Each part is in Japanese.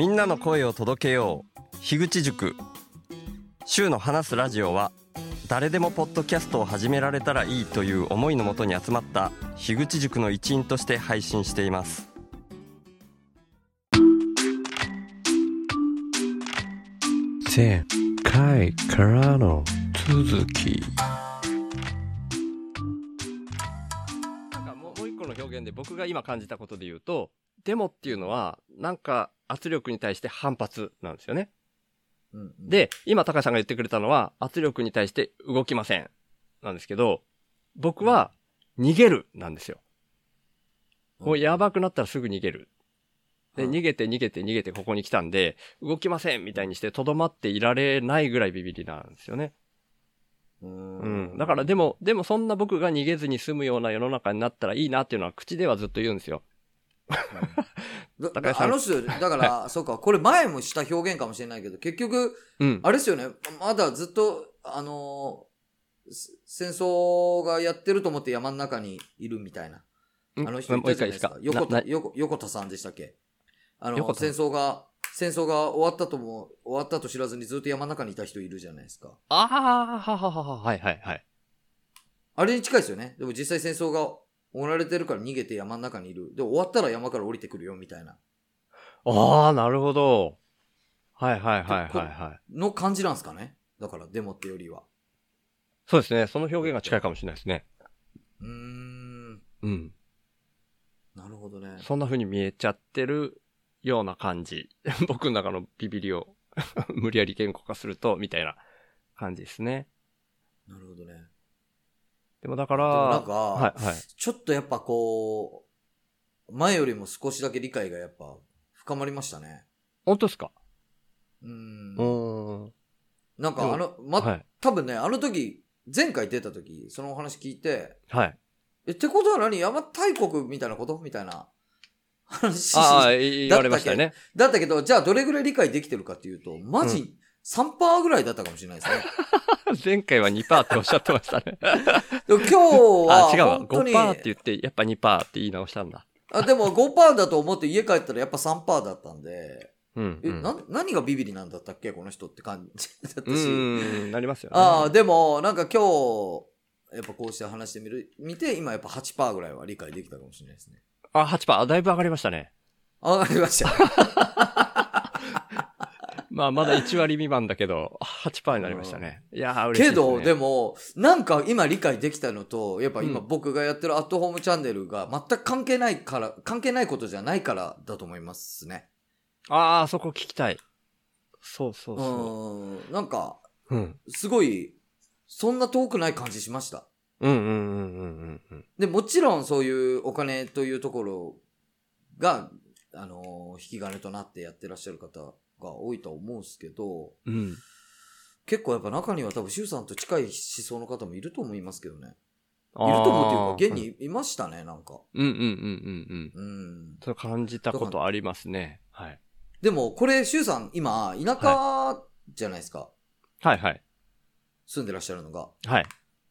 みんなの声を届けよう。樋口塾。週の話すラジオは誰でもポッドキャストを始められたらいいという思いのもとに集まった樋口塾の一員として配信しています。前回からの続き。なんかもうもう一個の表現で僕が今感じたことで言うとデモっていうのはなんか圧力に対して反発なんですよねうんうん、で、今、高橋さんが言ってくれたのは、圧力に対して動きません。なんですけど、僕は、逃げる、なんですよ。もうやばくなったらすぐ逃げる。で、うん逃げて逃げて逃げてここに来たんで、動きませんみたいにして留まっていられないぐらいビビりなんですよね。ううんん。だからでも、でもそんな僕が逃げずに済むような世の中になったらいいなっていうのは口ではずっと言うんですよ。だあの人、だから、そうか、これ前もした表現かもしれないけど、結局、うん。あれですよね、まだずっと、あのーせ戦争がやってると思って山の中にいるみたいな。あの人たじゃないですか。横田横横田さんでしたっけ？あの、戦争が、戦争が終わったとも、終わったと知らずにずっと山の中にいた人いるじゃないですか。ああ、はははは、はいはいはい。あれに近いですよね。でも実際戦争が終わられてるから逃げて山の中にいる。で、終わったら山から降りてくるよみたいな。ああ、なるほど。はいはいはいはいはい。の感じなんですかね？だから、デモってよりは。そうですね。その表現が近いかもしれないですね。うーん。うん。なるほどね。そんな風に見えちゃってるような感じ。僕の中のビビりを 無理やり言語化すると、みたいな感じですね。なるほどね。でもだから、なんか、はいはい。ちょっとやっぱこう、前よりも少しだけ理解がやっぱ深まりましたね。本当ですか？うーんう。ーん。なんかあの、ま、はい。多分ね、あの時、前回出た時、そのお話聞いて、はい。え、ってことは何？山大国みたいなことみたいな話ああ、言われましたよね。だったけ？ど、じゃあどれぐらい理解できてるかっていうと、マジ3%ぐらいだったかもしれないですね。前回は2%っておっしゃってましたね。今日は、あ、違うわ。本当に、5%って言って、やっぱ2%って言い直したんだ。あでも5%だと思って家帰ったらやっぱ3%だったんで、うん、え、うん。な、何がビビりなんだったっけ？この人って感じだったし。うーん、なりますよね。ああ、でも、なんか今日、やっぱこうして話してみる、見て、今やっぱ8%ぐらいは理解できたかもしれないですね。あ、8%。あだいぶ上がりましたね。あわかりました。まあ、まだ1割未満だけど、8%になりましたね。いやー、嬉しいけです、ね。ど、でも、なんか今理解できたのと、やっぱ今うん僕がやってるアットホームチャンネルが全く関係ないから、関係ないことじゃないからだと思いますね。ああ、そこ聞きたい。そうそううそーん。なんか、う。うん。すごい、そんな遠くない感じしました。うんうんうんうんうんうん。で、もちろんそういうお金というところが、あのー引き金となってやってらっしゃる方が多いとは思うんですけど、うん。結構やっぱ中には多分、周さんと近い思想の方もいると思いますけどね。いると思うっていうか、現にいましたね、なんか。うんうんうんうんうん。うん。そう感じたことありますね。はい。でも、これ、周さん、今、田舎じゃないですか。はいはい。住んでらっしゃるのが。はい。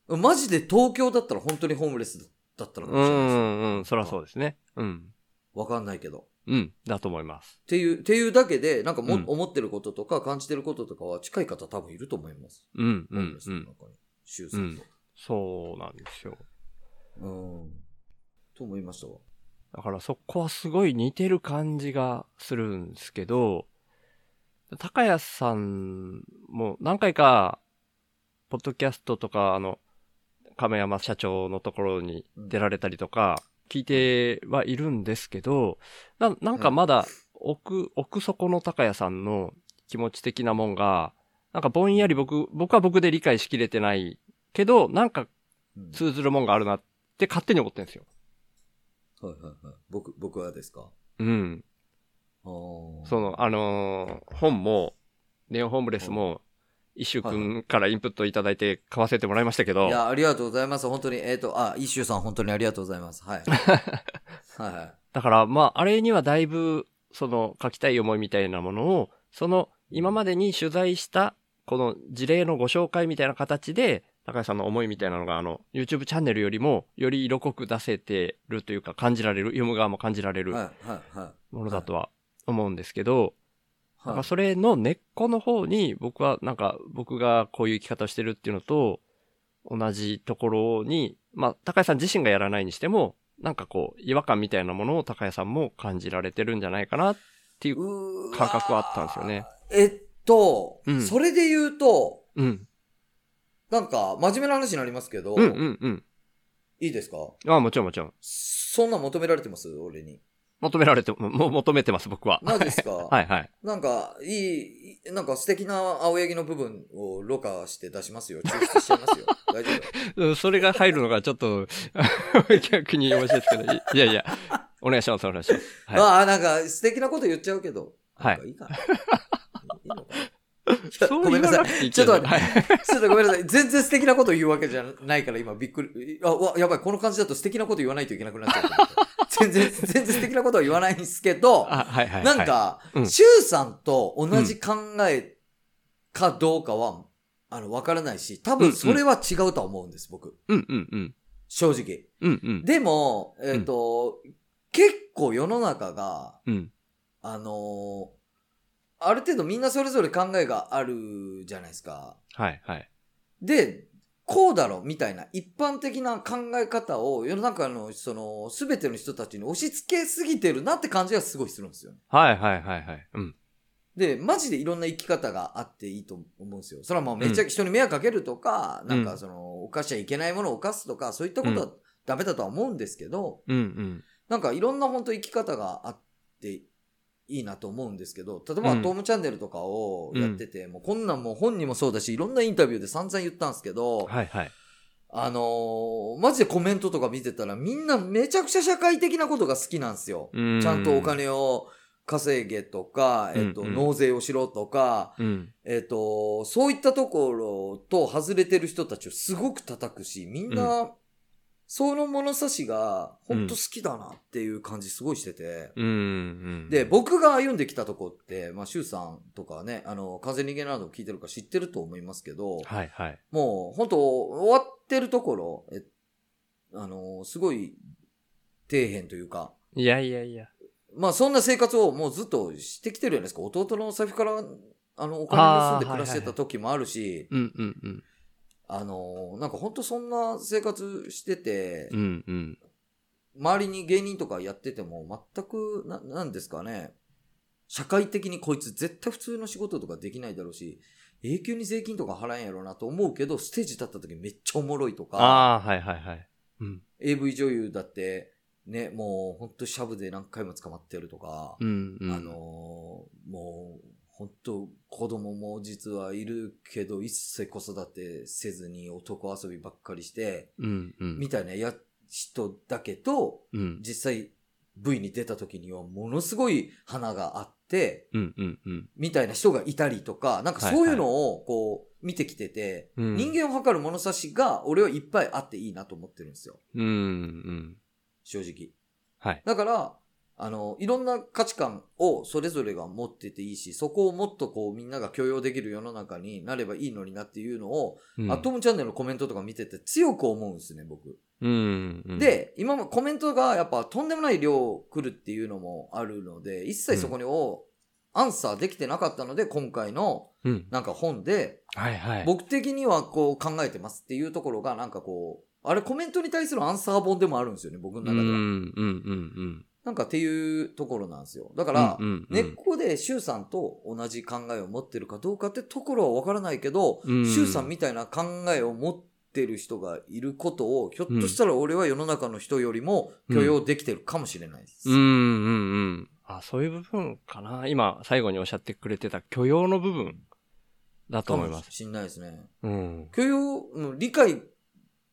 マジで東京だったら本当にホームレスだったのかうもしれないです。んうんうん。そらそうですね。うん。わかんないけど。うん。だと思います。っていう、っていうだけで、なんかも、うん思ってることとか感じてることとかは近い方多分いると思います。うんうんうん。の中に。周さんと。そうなんですよ。うん。と思いましたわ。だからそこはすごい似てる感じがするんですけど、高安さんも何回か、ポッドキャストとか、あの、亀山社長のところに出られたりとか、聞いてはいるんですけど、ななんかまだ奥、奥底の高谷さんの気持ち的なもんが、なんかぼんやり僕、僕は僕で理解しきれてないけど、なんかうん通ずるもんがあるなって勝手に思ってるんですよ。はいはいはい。僕、僕はですか？うん。その、あのー本も、ネオホームレスも、一周くんからインプットいただいて買わせてもらいましたけど、いや、ありがとうございます。本当に、えっ、と、あ、イシューさん本当にありがとうございます。はい。はいはい。だから、まあ、あれにはだいぶ、その、書きたい思いみたいなものを、その、今までに取材した、この事例のご紹介みたいな形で、高橋さんの思いみたいなのが、あの、YouTube チャンネルよりも、より色濃く出せてるというか、感じられる、読む側も感じられるはいはいはい。ものだとは思うんですけど、なんかそれの根っこの方に僕はなんか僕がこういう生き方をしてるっていうのと同じところに、まあ高谷さん自身がやらないにしても、なんかこう違和感みたいなものを高谷さんも感じられてるんじゃないかなっていう。感覚はあったんですよね。えっと、うんそれで言うと、うん。なんか、真面目な話になりますけど、うんうんうん。いいですか？ああ、もちろんもちろん。そんなん求められてます？俺に。求められて、ももう求めてます僕は。マジですか？はいはい。なんか、いい、いなんか素敵な青柳の部分をろ過して出しますよ。抽出しちゃいますよ。大丈夫？うんそれが入るのがちょっと、逆に面白いですけど、いいやいや、お願いします、お願いします。はい。ああ、なんか素敵なこと言っちゃうけど。はいいいかな。いいのかな？ごめんなさい。ちょっと待ってはい。ちょっとごめんなさい。全然素敵なこと言うわけじゃないから今びっくり。あ、わ、やばい。この感じだと素敵なこと言わないといけなくなっちゃう。全然、全然素敵なことは言わないんですけど、あ、はいはい。なん、かう、んシュウさんと同じ考えかどうかは、あの、わからないし、多分それは違うとは思うんです、僕。うんうんうん。正直。うんうん。でも、えっ、と、結構世の中が、うん。あのーある程度みんなそれぞれ考えがあるじゃないですか。はいはい。で、こうだろみたいな一般的な考え方を世の中のその全ての人たちに押し付けすぎてるなって感じがすごいするんですよ。はいはいはいはい。うん。で、マジでいろんな生き方があっていいと思うんですよ。それはもうめっちゃ人に迷惑かけるとか、うんなんかその、犯しちゃいけないものを犯すとか、そういったことはダメだとは思うんですけど、うんうん。なんかいろんな本当生き方があっていいなと思うんですけど、例えば、うんトームチャンネルとかをやってて、もうこんなんもう本にもそうだし、いろんなインタビューで散々言ったんですけど、はいはい。あのーマジでコメントとか見てたらみんなめちゃくちゃ社会的なことが好きなんですよ。うんちゃんとお。金を稼げとか、えっと、うんうん納税をしろとか、うん。えっと、そういったところと外れてる人たちをすごく叩くし、みんな、その物差しが本当好きだなっていう感じすごいしてて。うんうん。で、、僕が歩んできたとこって、まあ、シュウさんとかね、あの、風人間など聞いてるか知ってると思いますけど、はいはい。もう、本当終わってるところ、え、あの、すごい、底辺というか、いやいやいや。まあ、そんな生活をもうずっとしてきてるじゃないですか。弟の財布から、あの、お金盗んで暮らしてた時もあるし、うんうんうん。あの、なんか本当そんな生活してて、うんうん。周りに芸人とかやってても全く、な、なんですかね、社会的にこいつ絶対普通の仕事とかできないだろうし、永久に税金とか払えんやろうなと思うけど、ステージ立った時めっちゃおもろいとか、ああ、はいはいはい。うん。AV 女優だって、ね、もう本当シャブで何回も捕まってるとか、うんうん。あのーもう、本当子供も実はいるけど、一切子育てせずに男遊びばっかりして、うんうん。みたいなや人だけど、うん。実際 V に出た時にはものすごい花があって、うんうんうん。みたいな人がいたりとか、なんかそういうのをこう見てきてて、うん人間を測る物差しが俺はいっぱいあっていいなと思ってるんですよ。うんうん。正直。はい。だから、あの、いろんな価値観をそれぞれが持ってていいし、そこをもっとこうみんなが許容できる世の中になればいいのになっていうのを、うんアトムチャンネルのコメントとか見てて強く思うんですね、僕。うんうん。、で、今もコメントがやっぱとんでもない量来るっていうのもあるので、一切そこにをアンサーできてなかったので、今回のうん。なんか本で。僕的にはこう考えてますっていうところがなんかこう、あれコメントに対するアンサー本でもあるんですよね、僕のうん中では。うんうんうん。なんかっていうところなんですよ。だから、うんうんうん根っこでシュウさんと同じ考えを持ってるかどうかってところはわからないけど、うんシュウさんみたいな考えを持ってる人がいることを、ひょっとしたら俺は世の中の人よりも許容できてるかもしれないです。うんうんうん。あ、そういう部分かな。今、最後におっしゃってくれてた許容の部分だと思います。かもしんないですね。うん。許容、うん理解、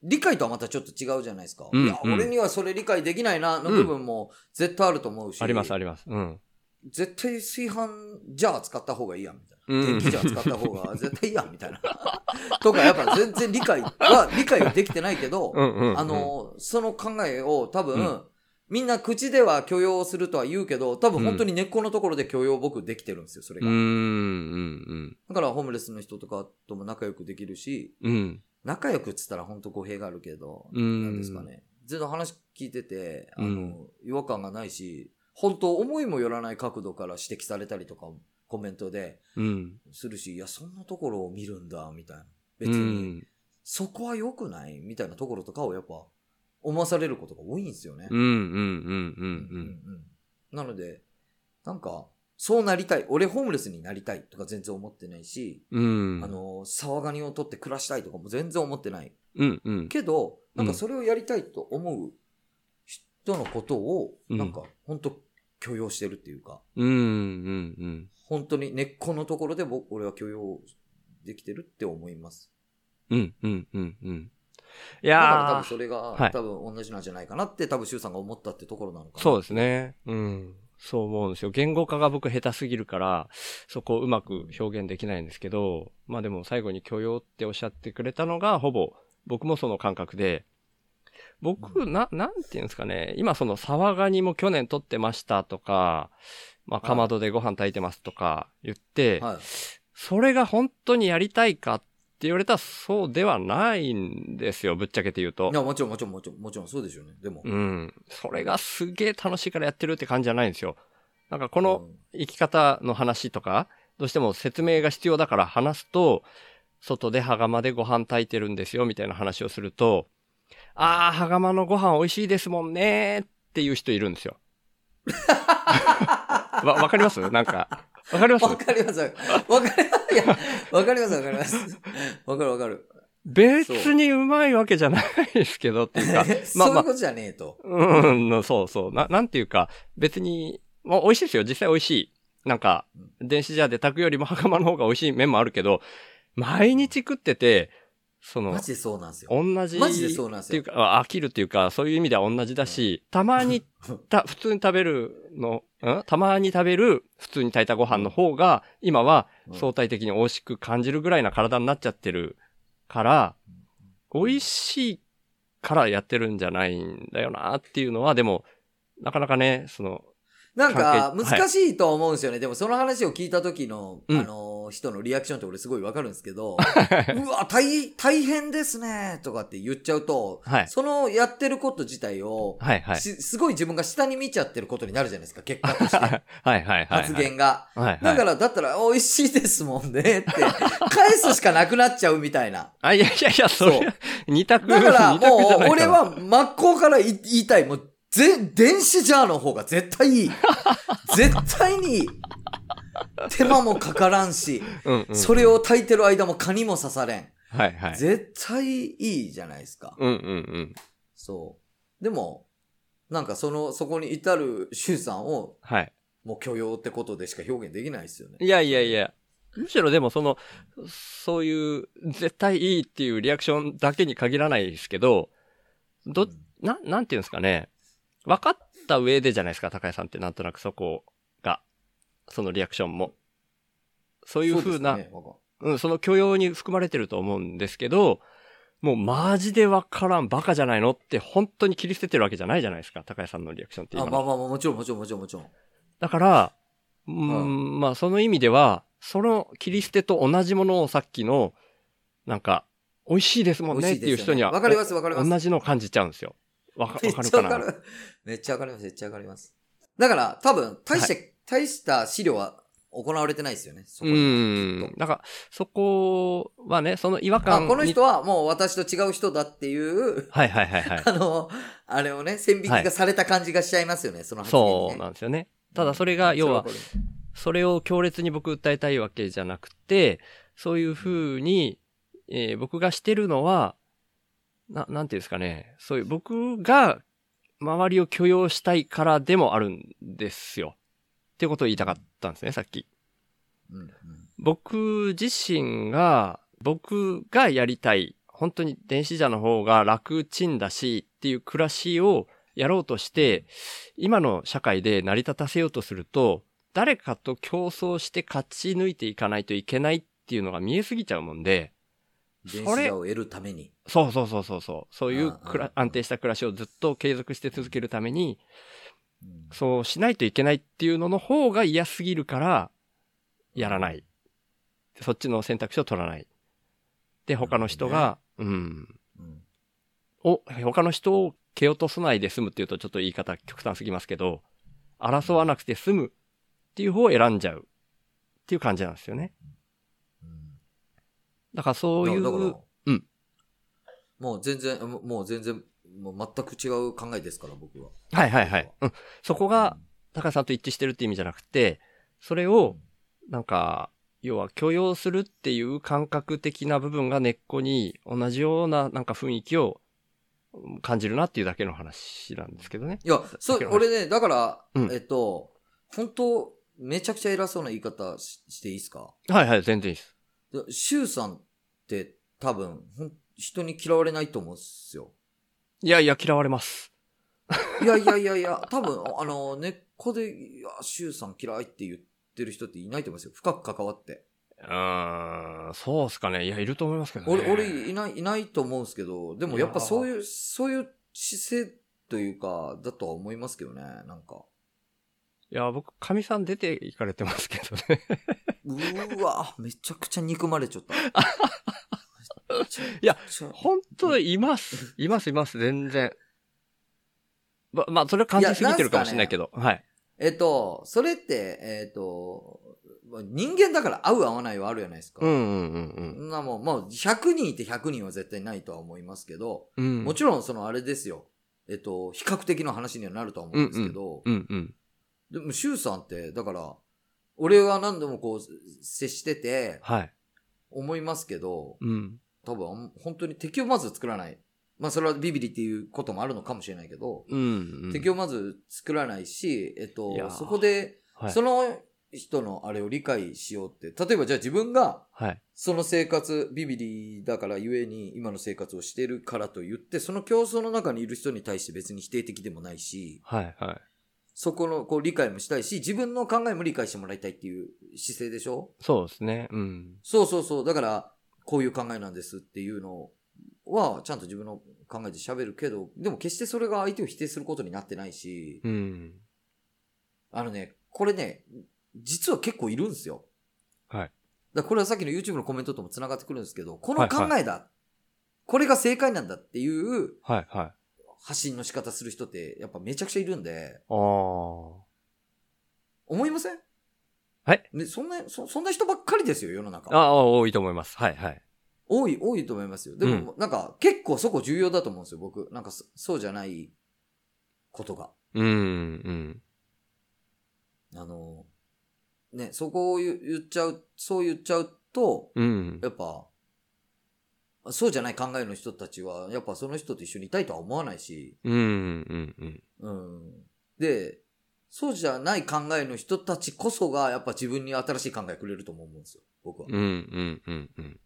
理解とはまたちょっと違うじゃないですか。いや、うんうん俺にはそれ理解できないな、の部分も絶対あると思うし。ありますあります。うん。絶対炊飯ジャー使った方がいいやん、みたいな。うん電気ジャー使った方が 絶対いいやん、みたいな。とか、やっぱ全然理解は、理解はできてないけど、うんうんうん。あ、の、その考えを多分、うんみんな口では許容するとは言うけど、多分本当に根っこのところで許容僕できてるんですよ、それが。うんうんだからホームレスの人とかとも仲良くできるし、うん。うん。仲良くっつったら本当語弊があるけど、うんなんですかね。全然話聞いてて、あの、うん違和感がないし、本当思いもよらない角度から指摘されたりとかコメントでうん。するし、いや、そんなところを見るんだ、みたいな。別うに、ん。そこは良くないみたいなところとかをやっぱ、思わされることが多いんですよね。うん、うん、うん、うん、うん。うんなので、なんか、そうなりたい。俺ホームレスになりたいとか全然思ってないし、うん。あ、の、沢ガニを取って暮らしたいとかも全然思ってない。うん、うん。けど、なんかうんそれをやりたいと思う人のことを、うんなんか、本当許容してるっていうか、うん、うん、うん。本当に根っこのところで僕、俺は許容できてるって思います。うん、うん、うん、うん。いだから多分それが、はい多分同じなんじゃないかなって多分周さんが思ったってところなのかな。そうですね。うん。そう思うんですよ。言語化が僕下手すぎるから、そこをうまく表現できないんですけど、まあでも最後に許容っておっしゃってくれたのが、ほぼ僕もその感覚で、僕、な、なんていうんですかね、今その沢ガニも去年取ってましたとか、まあかまどでご飯炊いてますとか言って、はい。それが本当にやりたいかって言われたらそうではないんですよ、ぶっちゃけて言うとい。や、もちろんもちろんもちろん、もちろんそうでしょうね。でも。うん。それがすげえ楽しいからやってるって感じじゃないんですよ。なんかこのうん生き方の話とか、どうしても説明が必要だから話すと、外で羽釜でご飯炊いてるんですよみたいな話をすると、あー、羽釜のご飯美味しいですもんねーっていう人いるんですよ。わ、わかります？なんか、わかります？わかります。わかります。いや、わかります、わかります。わかるわかる。別にうまいわけじゃないですけどっていうか、まあまあそういうことじゃねえと。うん、のそうそう。な、なんていうか、別に、まあ、美味しいですよ。実際美味しい。なんか、電子ジャーで炊くよりも袴の方が美味しい麺もあるけど、毎日食ってて、そのマ、ジでそうなんですよ。同じ。マジでそうなんですよっていうか、あ飽きるっていうか、そういう意味では同じだし、たまにた、普通に食べるの、ん？たまに食べる普通に炊いたご飯の方が、今はうん。相対的に美味しく感じるぐらいな体になっちゃってるから、美味しいからやってるんじゃないんだよなっていうのは、でも、なかなかね、その、なんか、難しいとは思うんですよね。でも、その話を聞いた時の、うんあの、人のリアクションって俺すごいわかるんですけど、うわ、大、大変ですね、とかって言っちゃうと、はい。そのやってること自体を、はいはい。しすごい自分が下に見ちゃってることになるじゃないですか、結果として。はいはいはい。発言が。はいはい。だから、だったら、美味しいですもんね、って、返すしかなくなっちゃうみたいな。あ、いやいやいや、そう、二択、だから、もう、俺、は真っ向から言いたい。もう、ぜ、電子ジャーの方が絶対いい。絶対にいい。手間もかからんし、うんうん、それを炊いてる間も蚊にも刺されん。はいはい。絶対いいじゃないですか。うんうんうん。そう。でも、なんかその、そこに至る周さんを、はい。もう許容ってことでしか表現できないですよね。いやいやいや。むしろでもその、そういう、絶対いいっていうリアクションだけに限らないですけど、ど、うんな、なんていうんですかね。分かった上でじゃないですか、高谷さんってなんとなくそこが、そのリアクションも。そういう風な、そうねうん、その許容に含まれてると思うんですけど、もうマジでわからん、バカじゃないのって本当に切り捨ててるわけじゃないじゃないですか、高谷さんのリアクションってあ、今あまあまあ、もちろんもちろんもちろんもちろん。だから、うーん、まあその意味では、その切り捨てと同じものをさっきの、なんか、美味しいですもんねっていう人には、わかりますわかります。同じのを感じちゃうんですよ。わかるかなちゃわかる。めっちゃわかります、めっちゃわかります。だから、多分、大して、大した資料は行われてないですよね。そうこにーん。だから、そこはね、その違和感この人はもう私と違う人だっていう、はいはいはいはい。あの、あれをね、線引きがされた感じがしちゃいますよね、その発言に、ね。そうなんですよね。ただそれが、要は、それを強烈に僕訴えたいわけじゃなくて、そういうふうに、えー僕がしてるのは、な、なんていうんですかね。そういう、僕が周りを許容したいからでもあるんですよ。ってことを言いたかったんですね、さっき。るうん僕自身が、僕がやりたい、本当に電子車の方が楽ちんだしっていう暮らしをやろうとして、今の社会で成り立たせようとすると、誰かと競争して勝ち抜いていかないといけないっていうのが見えすぎちゃうもんで、電それ子を得るために。そうそうそうそうそう、そういう安定した暮らしをずっと継続して続けるために、うんそうしないといけないっていうのの方が嫌すぎるから、やらない。そっちの選択肢を取らない。で、他の人が、うん。うんお、他の人を蹴落とさないで済むっていうとちょっと言い方極端すぎますけど、争わなくて済むっていう方を選んじゃうっっていう感じなんですよね。うんだからそういう、うん。もう全然、もう全然、もう全く違う考えですから、僕は。はいはいはい。うん。そこが、高橋さんと一致してるって意味じゃなくて、それを、なんか、要は許容するっていう感覚的な部分が根っこに同じようななんか雰囲気をうん感じるなっていうだけの話なんですけどね。いや、そう俺ね、だから、うんえっと、本当めちゃくちゃ偉そうな言い方ししていいですか？はいはい、全然いいです。でシュウさんって多分、人に嫌われないと思うんですよ。いやいや、嫌われます。いやいやいやいや、多分、あの、根っこで、いや、シュウさん嫌いって言ってる人っていないと思いますよ。深く関わって。うーん、そうっすかね。いや、いると思いますけどね。俺、俺、いない、いないと思うんですけど、でもやっぱそういう、そういう姿勢というか、だとは思いますけどね、なんか。いや、僕、神さん出て行かれてますけどね。うーわ、めちゃくちゃ憎まれちゃった。いや本当います。います、います、全然。ま、まあ、それは感じすぎてるかもしれないけど。はい。えっと、それって、えっと、まあ人間だから合う合わないはあるじゃないですか。うんうんうんそんなもん、まあ、100人いて100人は絶対ないとは思いますけど、うん。うん。もちろんそのあれですよ。えっと、比較的の話にはなるとは思うんですけど、うんうん。でも、シュウさんって、だから、俺は何度もこう、接してて、はい。思いますけど、うん。多分、本当に敵をまず作らない。まあ、それはビビリっていうこともあるのかもしれないけど、うん、うん。敵をまず作らないし、えっとそこで、はい。その人のあれを理解しようって、例えばじゃあ自分が、はい。その生活、ビビリだからゆえに今の生活をしてるからと言って、その競争の中にいる人に対して別に否定的でもないし、はい。はい。そこのこう理解もしたいし、自分の考えも理解してもらいたいっていう姿勢でしょ？そうですね。うん。そうそうそう。だから、こういう考えなんですっていうのは、ちゃんと自分の考えで喋るけど、でも決してそれが相手を否定することになってないし、うん。あのね、これね、実は結構いるんですよ。はい。だこれはさっきの YouTube のコメントとも繋がってくるんですけど、このはいはい考えだ、これが正解なんだっていうはい。はい。発信の仕方する人ってやっぱめちゃくちゃいるんで、ああ。思いません？はいね、そんな、そそんな人ばっかりですよ、世の中。ああ、多いと思います。はい。はい。多い、多いと思いますよ。でも、なんか結構そこ重要だと思うんですよ、僕。なんかそそうじゃないことが。うん。うん。あの、ね、そこを言言っちゃう、そう言っちゃうと、うん。やっぱ、そうじゃない考えの人たちは、やっぱその人と一緒にいたいとは思わないし、うん。うん。うん。うん。で、そうじゃない考えの人たちこそが、やっぱ自分に新しい考えくれるとも思うんですよ、僕は。うん。うん。うん。うん。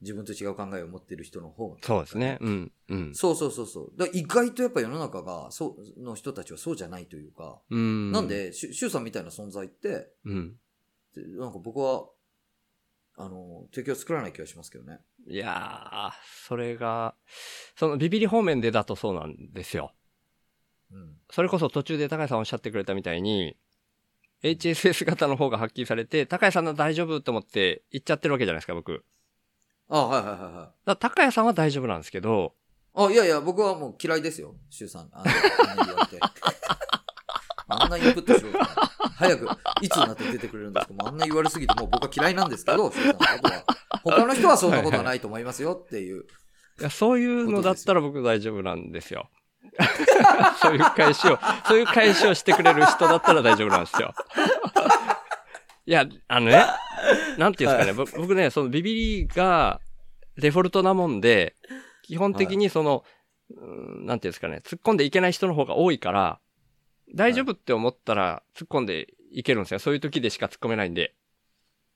自分と違う考えを持ってる人の方が。そうですね。うん。うん。そうそうそうそう。だ意外とやっぱ世の中が、そう、の人たちはそうじゃないというか、うん。なん、で、シュシュウさんみたいな存在って、うん。でなんか僕は、あの、敵を作らない気がしますけどね。いやー、それが、そのビビリ方面でだとそうなんですよ。うん。それこそ途中で高橋さんおっしゃってくれたみたいに、HSS 型の方が発揮されて、高橋さんの大丈夫と思って言っちゃってるわけじゃないですか、僕。だかあはいはいはいはい。ら高谷さんは大丈夫なんですけど、あ、いやいや、僕はもう嫌いですよ、シュウさん。あんなあんな言われて。あんなインプットしろと。早く、いつになって出てくれるんですか？もうあんな言われすぎて、もう僕は嫌いなんですけど、んのことは。他の人はそんなことはないと思いますよっていう。いやそういうのだったら僕大丈夫なんですよ。そういう返しを、そういう返しをしてくれる人だったら大丈夫なんですよ。いや、あのね、なんていうんですかね、ぼ僕ね、そのビビリがデフォルトなもんで、基本的にその、うんなんていうんですかね、突っ込んでいけない人の方が多いから、大丈夫って思ったら突っ込んでいけるんですよ。そういう時でしか突っ込めないんで。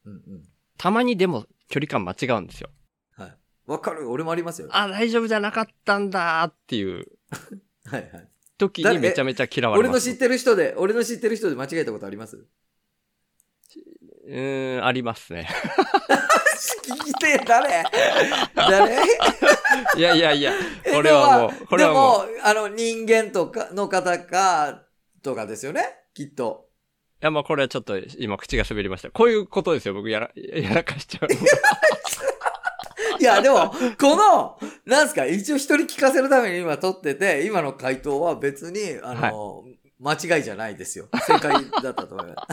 うんうん。たまにでも距離感間違うんですよ。はい。わかる。俺もありますよ。あ、大丈夫じゃなかったんだっていう はいはい。時にめちゃめちゃ嫌われます。俺の知ってる人で、俺の知ってる人で間違えたことあります？うーん、ありますね。聞きてえ、誰？誰？いやいやいや、えこれはもう、これはもう、でも、あの、人間とか、の方か、とかですよね？きっと。いやまあこれはちょっと今口が滑りました。こういうことですよ、僕やら、やらかしちゃう。いや、でも、この、なんすか、一応人に聞かせるために今撮ってて、今の回答は別に、あの、間違いじゃないですよ。正解だったと思いま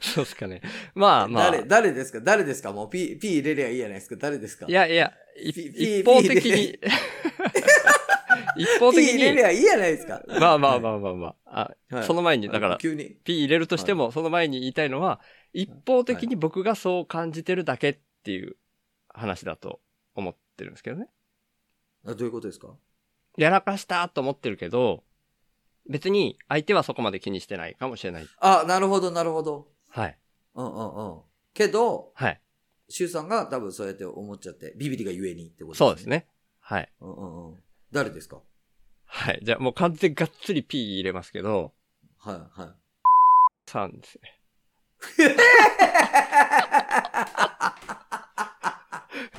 す。そうですかね。まあまあ。誰、誰ですか？誰ですか？もう P、P 入れりゃいいじゃないですか誰ですか？いやいや、一方的ピに、一方 P 的に、入れりゃいいじゃないですか。まあまあまあまあまあ。あ、はいその前に、だから、急に。P 入れるとしても、その前に言いたいのは、一方的に僕がそう感じてるだけっていう話だと思ってるんですけどね。あどういうことですか？やらかしたと思ってるけど、別に相手はそこまで気にしてないかもしれない。あ、なるほど、なるほど。はい。うんうんうん。けど、はい。シュウさんが多分そうやって思っちゃって、ビビリがゆえにってことそうです。ね。はい。うんうんうん。誰ですか？はい。じゃあもう完全がっつり P 入れますけど、はいはい。さんですね。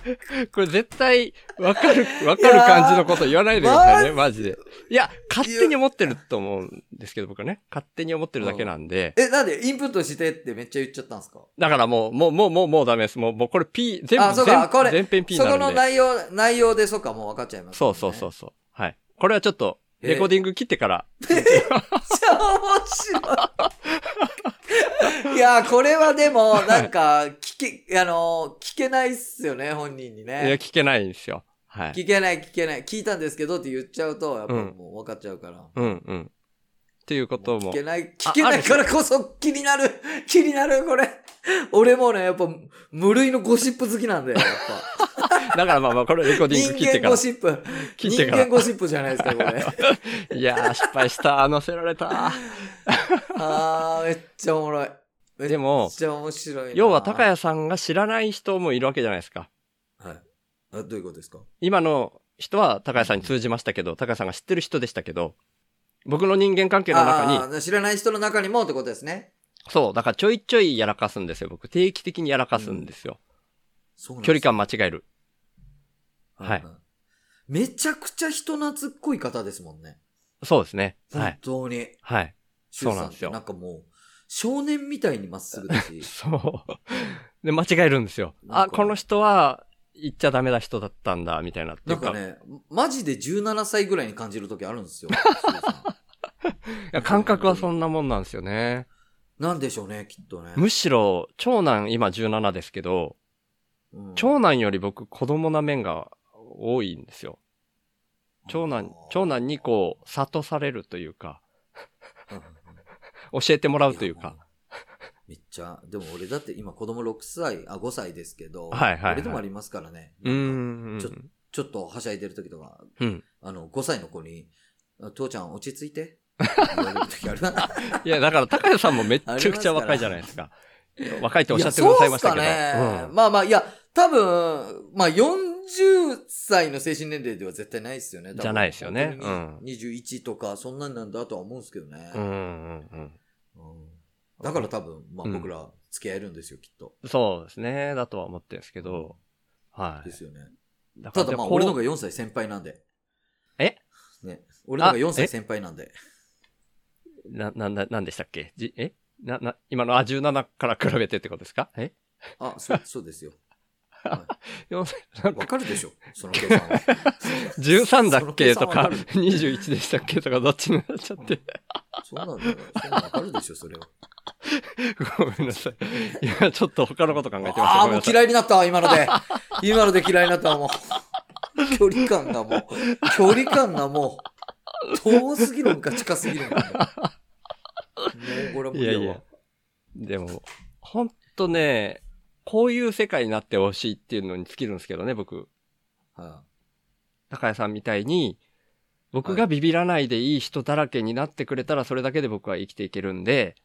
これ絶対わかる、わかる感じのこと言わないでくださいね、マジ？で。いや、勝手に思ってると思うんですけど、僕はね。勝手に思ってるだけなんで。え、なんで？インプットしてってめっちゃ言っちゃったんですか？だからもう、もう、もう、もう、もうダメです。もう、もうこれ P、全部、あそうかこれ全編 P にそなるんで。この内容、内容でそっか、もう分かっちゃいます、そうそうそう。そう。はい。これはちょっと、えレコーディング切ってから、めっちゃ面白い。いや、これはでも、なんか、聞け、あの、聞けないっすよね、本人にいや、ね。聞けないんですよ。はい。聞けない、聞けない。聞いたんですけどって言っちゃうと、やっぱうんもう分かっちゃうから。うん、うん。っていうことも聞け。ない、聞けないからこそ気になる、気になる、これ。俺もね、やっぱ、無類のゴシップ好きなんだよ、やっぱ。だからまあまあ、これレコーディン人グ切ってから間ゴ。シップ。人切ってから間ゴシップじゃないですか、これ。いやー、失敗した。乗せられた。あー、めっちゃおもろい。めでも。要は、高谷さんが知らない人もいるわけじゃないですか。はい。あどういうことですか？今の人は高谷さんに通じましたけど、高谷さんが知ってる人でしたけど、僕の人間関係の中に、知らない人の中にもってことですね。そう、だからちょいちょいやらかすんですよ。僕、定期的にやらかすんですよ。そうなん距離感間違える。はいい。めちゃくちゃ人懐っこい方ですもんね。そうですね。は本い。当に。はい。そうなんですよなんかもう、少年みたいにまっすぐだし。そう。で、間違えるんですよ。あ、この人は、言っちゃダメな人だったんだ、みたいな。なんかね、マジで17歳ぐらいに感じる時あるんですよ。いや感覚はそんなもんなんですよね。なんでしょうね、きっとね。むしろ、長男今17ですけど、うん長男より僕子供な面が多いんですよ。長男、長男にこう、諭されるというか、うん 教えてもらうというか。めっちゃ、でも俺だって今子供6歳、あ、5歳ですけど、はいはいはい俺でもありますからね。うん。ちょちょっとはしゃいでる時とか、うん。あの、5歳の子に、あ父ちゃん落ち着いて。言われる時あるな。いや、だから高谷さんもめっちゃくちゃ若いじゃないですか。若いっておっしゃってくださいましたけど。そうっすかね。うんまあまあ、いや、多分、まあ40歳の精神年齢では絶対ないですよね。じゃないですよね本当に21とか、そんなんなんだとは思うんですけどね。うんうんうんうんだから多分、まあうん僕ら付き合えるんですよ、きっと。うん。そうですね。だとは思ってるんですけど。はい。ですよね。だからただまあ、俺の方が4歳先輩なんで。え？ね。俺の方が4あえ歳先輩なんで。な、な、な、なんでしたっけ？じ、え？な、な、今の、あ、17から比べてってことですか？え？あ、そう、そうですよ。わかかるでしょその計算は。13だっけとか、その計算わかる21でしたっけとか、どっちになっちゃって。そうなんだよ。わかるでしょそれは。ごめんなさい。今ちょっと他のこと考えてました。ああ、もう。嫌いになったわ、今ので。今ので嫌いになったわ、もう。距離感がもう、距離感がもう、遠すぎるんか近すぎるんか。もうこれは無理だわ。いやいやでも、ほんとね、こういう世界になってほしいっていうのに尽きるんですけどね、僕。は高谷さんみたいに、僕がビビらないでいい人だらけになってくれたら、それだけで僕は生きていけるんで、い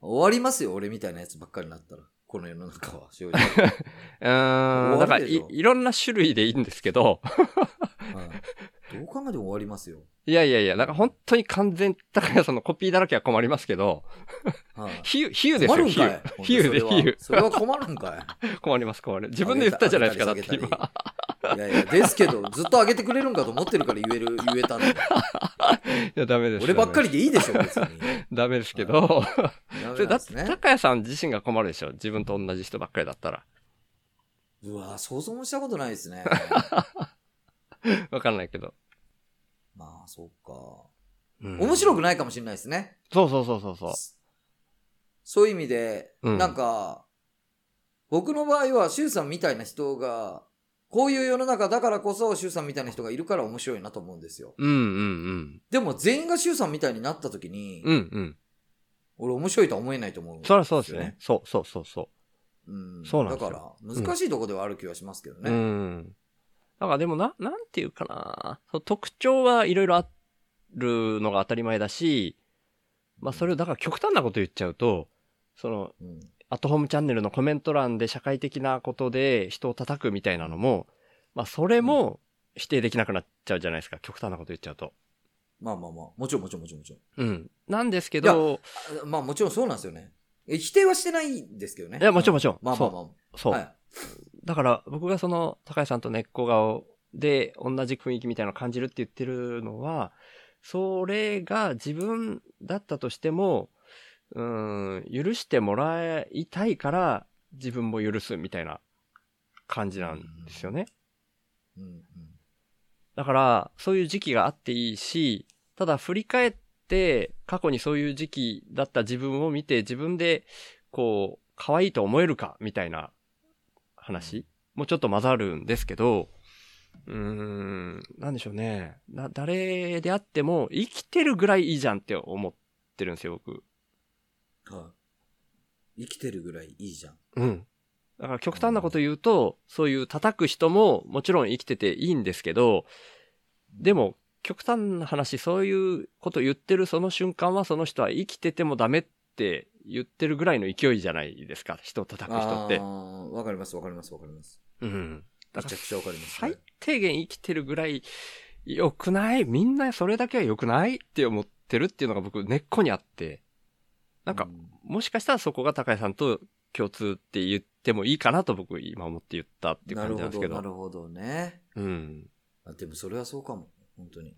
終わりますよ、俺みたいなやつばっかりになったら。この世の中は、正直。うーん、だからいいろんな種類でいいんですけど、はい、どう考えても終わりますよ。いやいやいや、なんか本当に完全、高谷さんのコピーだらけは困りますけど、はい、比喩、比喩ですよ、比喩。比喩で比喩。それは困るんか 困ります、困る。自分で言ったじゃないですか、だって今。い。いやいや、ですけど、ずっと上げてくれるんかと思ってるから言える、言えたんだよ。いや、ダメです。俺ばっかり。りでいいでしょ、別に。ダメですけど、ダそれだって、メなんですね。高谷さん自身が困るでしょ。自分と同じ人ばっかりだったら。うわ想像もしたことないですね。わかんないけど。まあ、そうか。うん面白くないかもしれないですね。そうそうそうそうそう。そういう意味で、うんなんか、僕の場合は、シュウさんみたいな人が、こういう世の中だからこそ、シュウさんみたいな人がいるから面白いなと思うんですよ。うんうんでも、全員がシュウさんみたいになった時に、うん。うんうん。俺面白いとは思えないと思うんそりゃそうですね。。そうそうそうそうん。そうなんですよだから、難しいとこではある気はしますけどう。ね。うん。だからでもな、なんていうかな。そう特徴はいろいろあるのが当たり前だし、まあそれをだから極端なこと言っちゃうと、その、うん。アットホームチャンネルのコメント欄で社会的なことで人を叩くみたいなのも、まあそれも否定できなくなっちゃうじゃないですか。極端なこと言っちゃうと。まあまあまあ、もちろんもちろんもちろんもちろん。うん。なんですけど、あまあもちろんそうなんですよね。え否定はしてないんですけどね。いやもちろんもちろんまあまあまあ。そう。はい。だから僕がその高橋さんと根っこ顔で同じ雰囲気みたいなのを感じるって言ってるのは、それが自分だったとしても、うーん、許してもらいたいから自分も許すみたいな感じなんですよね。うんうん。だから、そういう時期があっていいし、ただ振り返って過去にそういう時期だった自分を見て自分でこう、可愛いと思えるかみたいな話もうちょっと混ざるんですけど、うーん、なんでしょうね。な、誰であっても生きてるぐらいいいじゃんって思ってるんですよ、僕。はい。生きてるぐらいいいじゃん。うん。だから極端なこと言うと、そういう叩く人ももちろん生きてていいんですけど、でも、極端な話、そういうこと言ってるその瞬間はその人は生きててもダメって言ってるぐらいの勢いじゃないですか、人を叩く人ってわかりますわかりますわかります。うん。めちゃくちゃわかります、最低限生きてるぐらい良くない？みんなそれだけは良くないって思ってるっていうのが僕根っこにあって、なんか、もしかしたらそこが高井さんと共通って言ってもいいかなと僕今思って言ったっていうなるほど、感じなんですけど。なるほどね。うん。あでもそれはそうかも。本当に。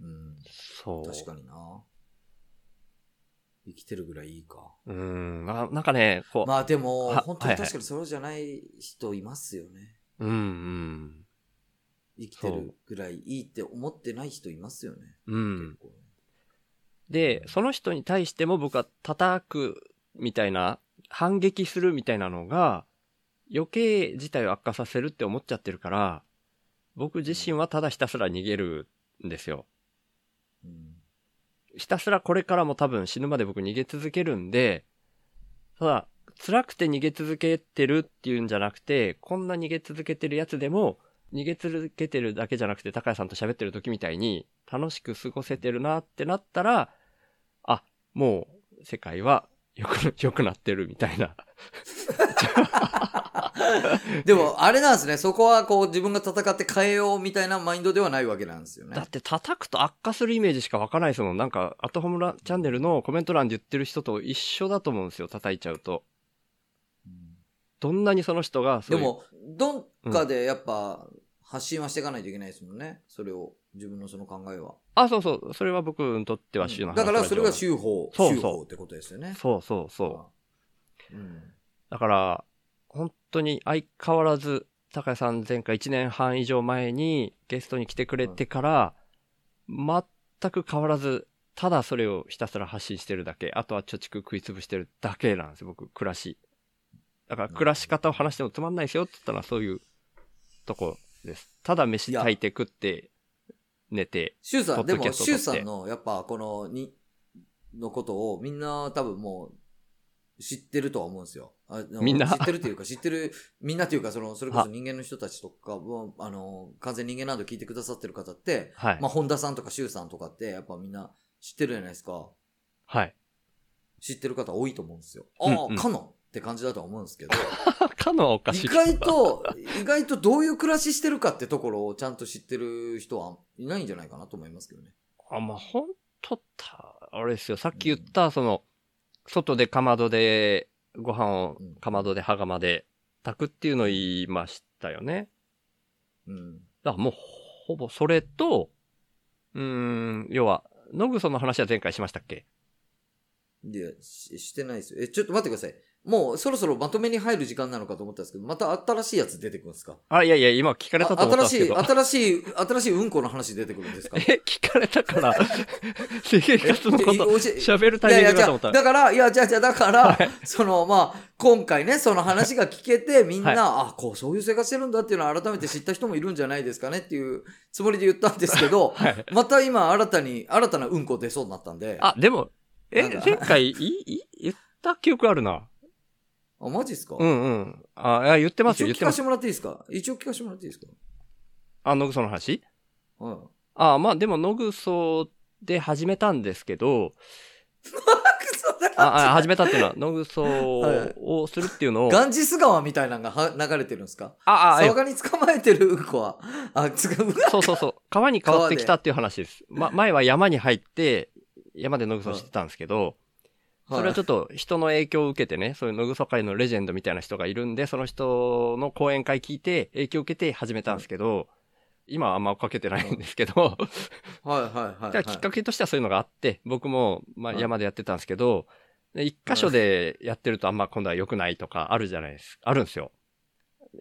うん。そう。確かにな。生きてるぐらいいいか。うん。ななんかね、こう、まあでも、は本当にはいはい確かにそうじゃない人いますよね。うんうん。生きてるぐらいいいって思ってない人いますよね。うんで、その人に対しても僕は叩くみたいな、反撃するみたいなのが、余計事態を悪化させるって思っちゃってるから、僕自身はただひたすら逃げるんですよ。うん。ひたすらこれからも多分死ぬまで僕逃げ続けるんで、ただ、辛くて逃げ続けてるっていうんじゃなくて、こんな逃げ続けてるやつでも、逃げ続けてるだけじゃなくて、高谷さんと喋ってる時みたいに、楽しく過ごせてるなってなったら、あ、もう、世界は良く、良くなってるみたいな。でも、あれなんですね。そこはこう自分が戦って変えようみたいなマインドではないわけなんですよねだ。って叩くと悪化するイメージしかわからないですもん。なんか、アットホームラチャンネルのコメント欄で言ってる人と一緒だと思うんですよ、叩いちゃうと。どんなにその人がでも、どっかでやっぱ発信はしていかないといけないですもんね。それを、自分のその考えは。あ、そうそう。それは僕にとっては週の話だからそれが週修法、そうそう修法ってことですよね。そうそうそう。うん。だから、本当に相変わらず、高谷さん前回1年半以上前にゲストに来てくれてから、全く変わらず、ただそれをひたすら発信してるだけ。あとは貯蓄食い潰してるだけなんですよ、僕、暮らし。だから、暮らし方を話してもつまんないですよって言ったのはそういうとこです。ただ飯炊いて食って、寝て。シュウさん、でも、シュウさんの、やっぱ、この、に、のことを、みんな多分もう、知ってるとは思うんですよ。あのみんな？知ってるというか、知ってる、みんなというか、その、それこそ人間の人たちとかも、あの、完全人間など聞いてくださってる方って、はい。まあ、本田さんとかシュウさんとかって、やっぱみんな知ってるじゃないですか。はい。知ってる方多いと思うんですよ。ああ、うんうんかのって感じだとは思うんですけど、かのはおかしい。意外と、意外とどういう暮らししてるかってところをちゃんと知ってる人はいないんじゃないかなと思いますけどね。あ、まあ、ほんとた、あれですよ。さっき言った、その、外でかまどで、ご飯をうんかまどで羽釜で炊くっていうのを言いましたよね。うん。だからもう、ほぼそれと、うーん、要は、ノグソの話は前回しましたっけ？いや、ししてないですよ。え、ちょっと待ってください。もうそろそろまとめに入る時間なのかと思ったんですけど、また新しいやつ出てくるんですか？あ、いやいや、今聞かれたと思ったんあ新しい、ですけど。新しい、新しいうんこの話出てくるんですか？え、聞かれたから、生活のこと、喋るタイミングだと思った。いやいや、じゃあだから、いや、じゃあ、じゃあ、だから、その、まあ、今回ね、その話が聞けて、みんな、はいあ、こう、そういう生活してるんだっていうのを改めて知った人もいるんじゃないですかねっていうつもりで言ったんですけど、はい。また今、新たに、新たなうんこ出そうになったんで、あ、あ、でも、え前回、い、い、言った記憶あるな。マジっすか？うんうん。あ、言ってますよ、言ってます一応聞かせて。もらっていいですか？一応聞かせてもらっていいですか？あ、のぐその話？はい。あ、まあでも、のぐそで始めたんですけど、クソだあ、あ始めたっていうのは、のぐそはいをするっていうのを、ガンジス川みたいなのがは流れてるんですか？あ、あ、え沢に捕まえてるうんこは、あ、つか、そうそうそう。川に変わってきたっていう話です。ま、前は山に入って、山で野ぐそしてたんですけど、それはちょっっと人の影響を受けてね、そういう野ぐそ界のレジェンドみたいな人がいるんで、その人の講演会聞いて、影響を受けて始めたんですけど、今はあんま追っかけてないんですけど、と、はいはいはい、はい。きっかけとしてはそういうのがあって、僕も、まあはい山でやってたんですけど、で一箇所でやってるとあんま今度は良くないとかあるじゃないですか。あるんですよ。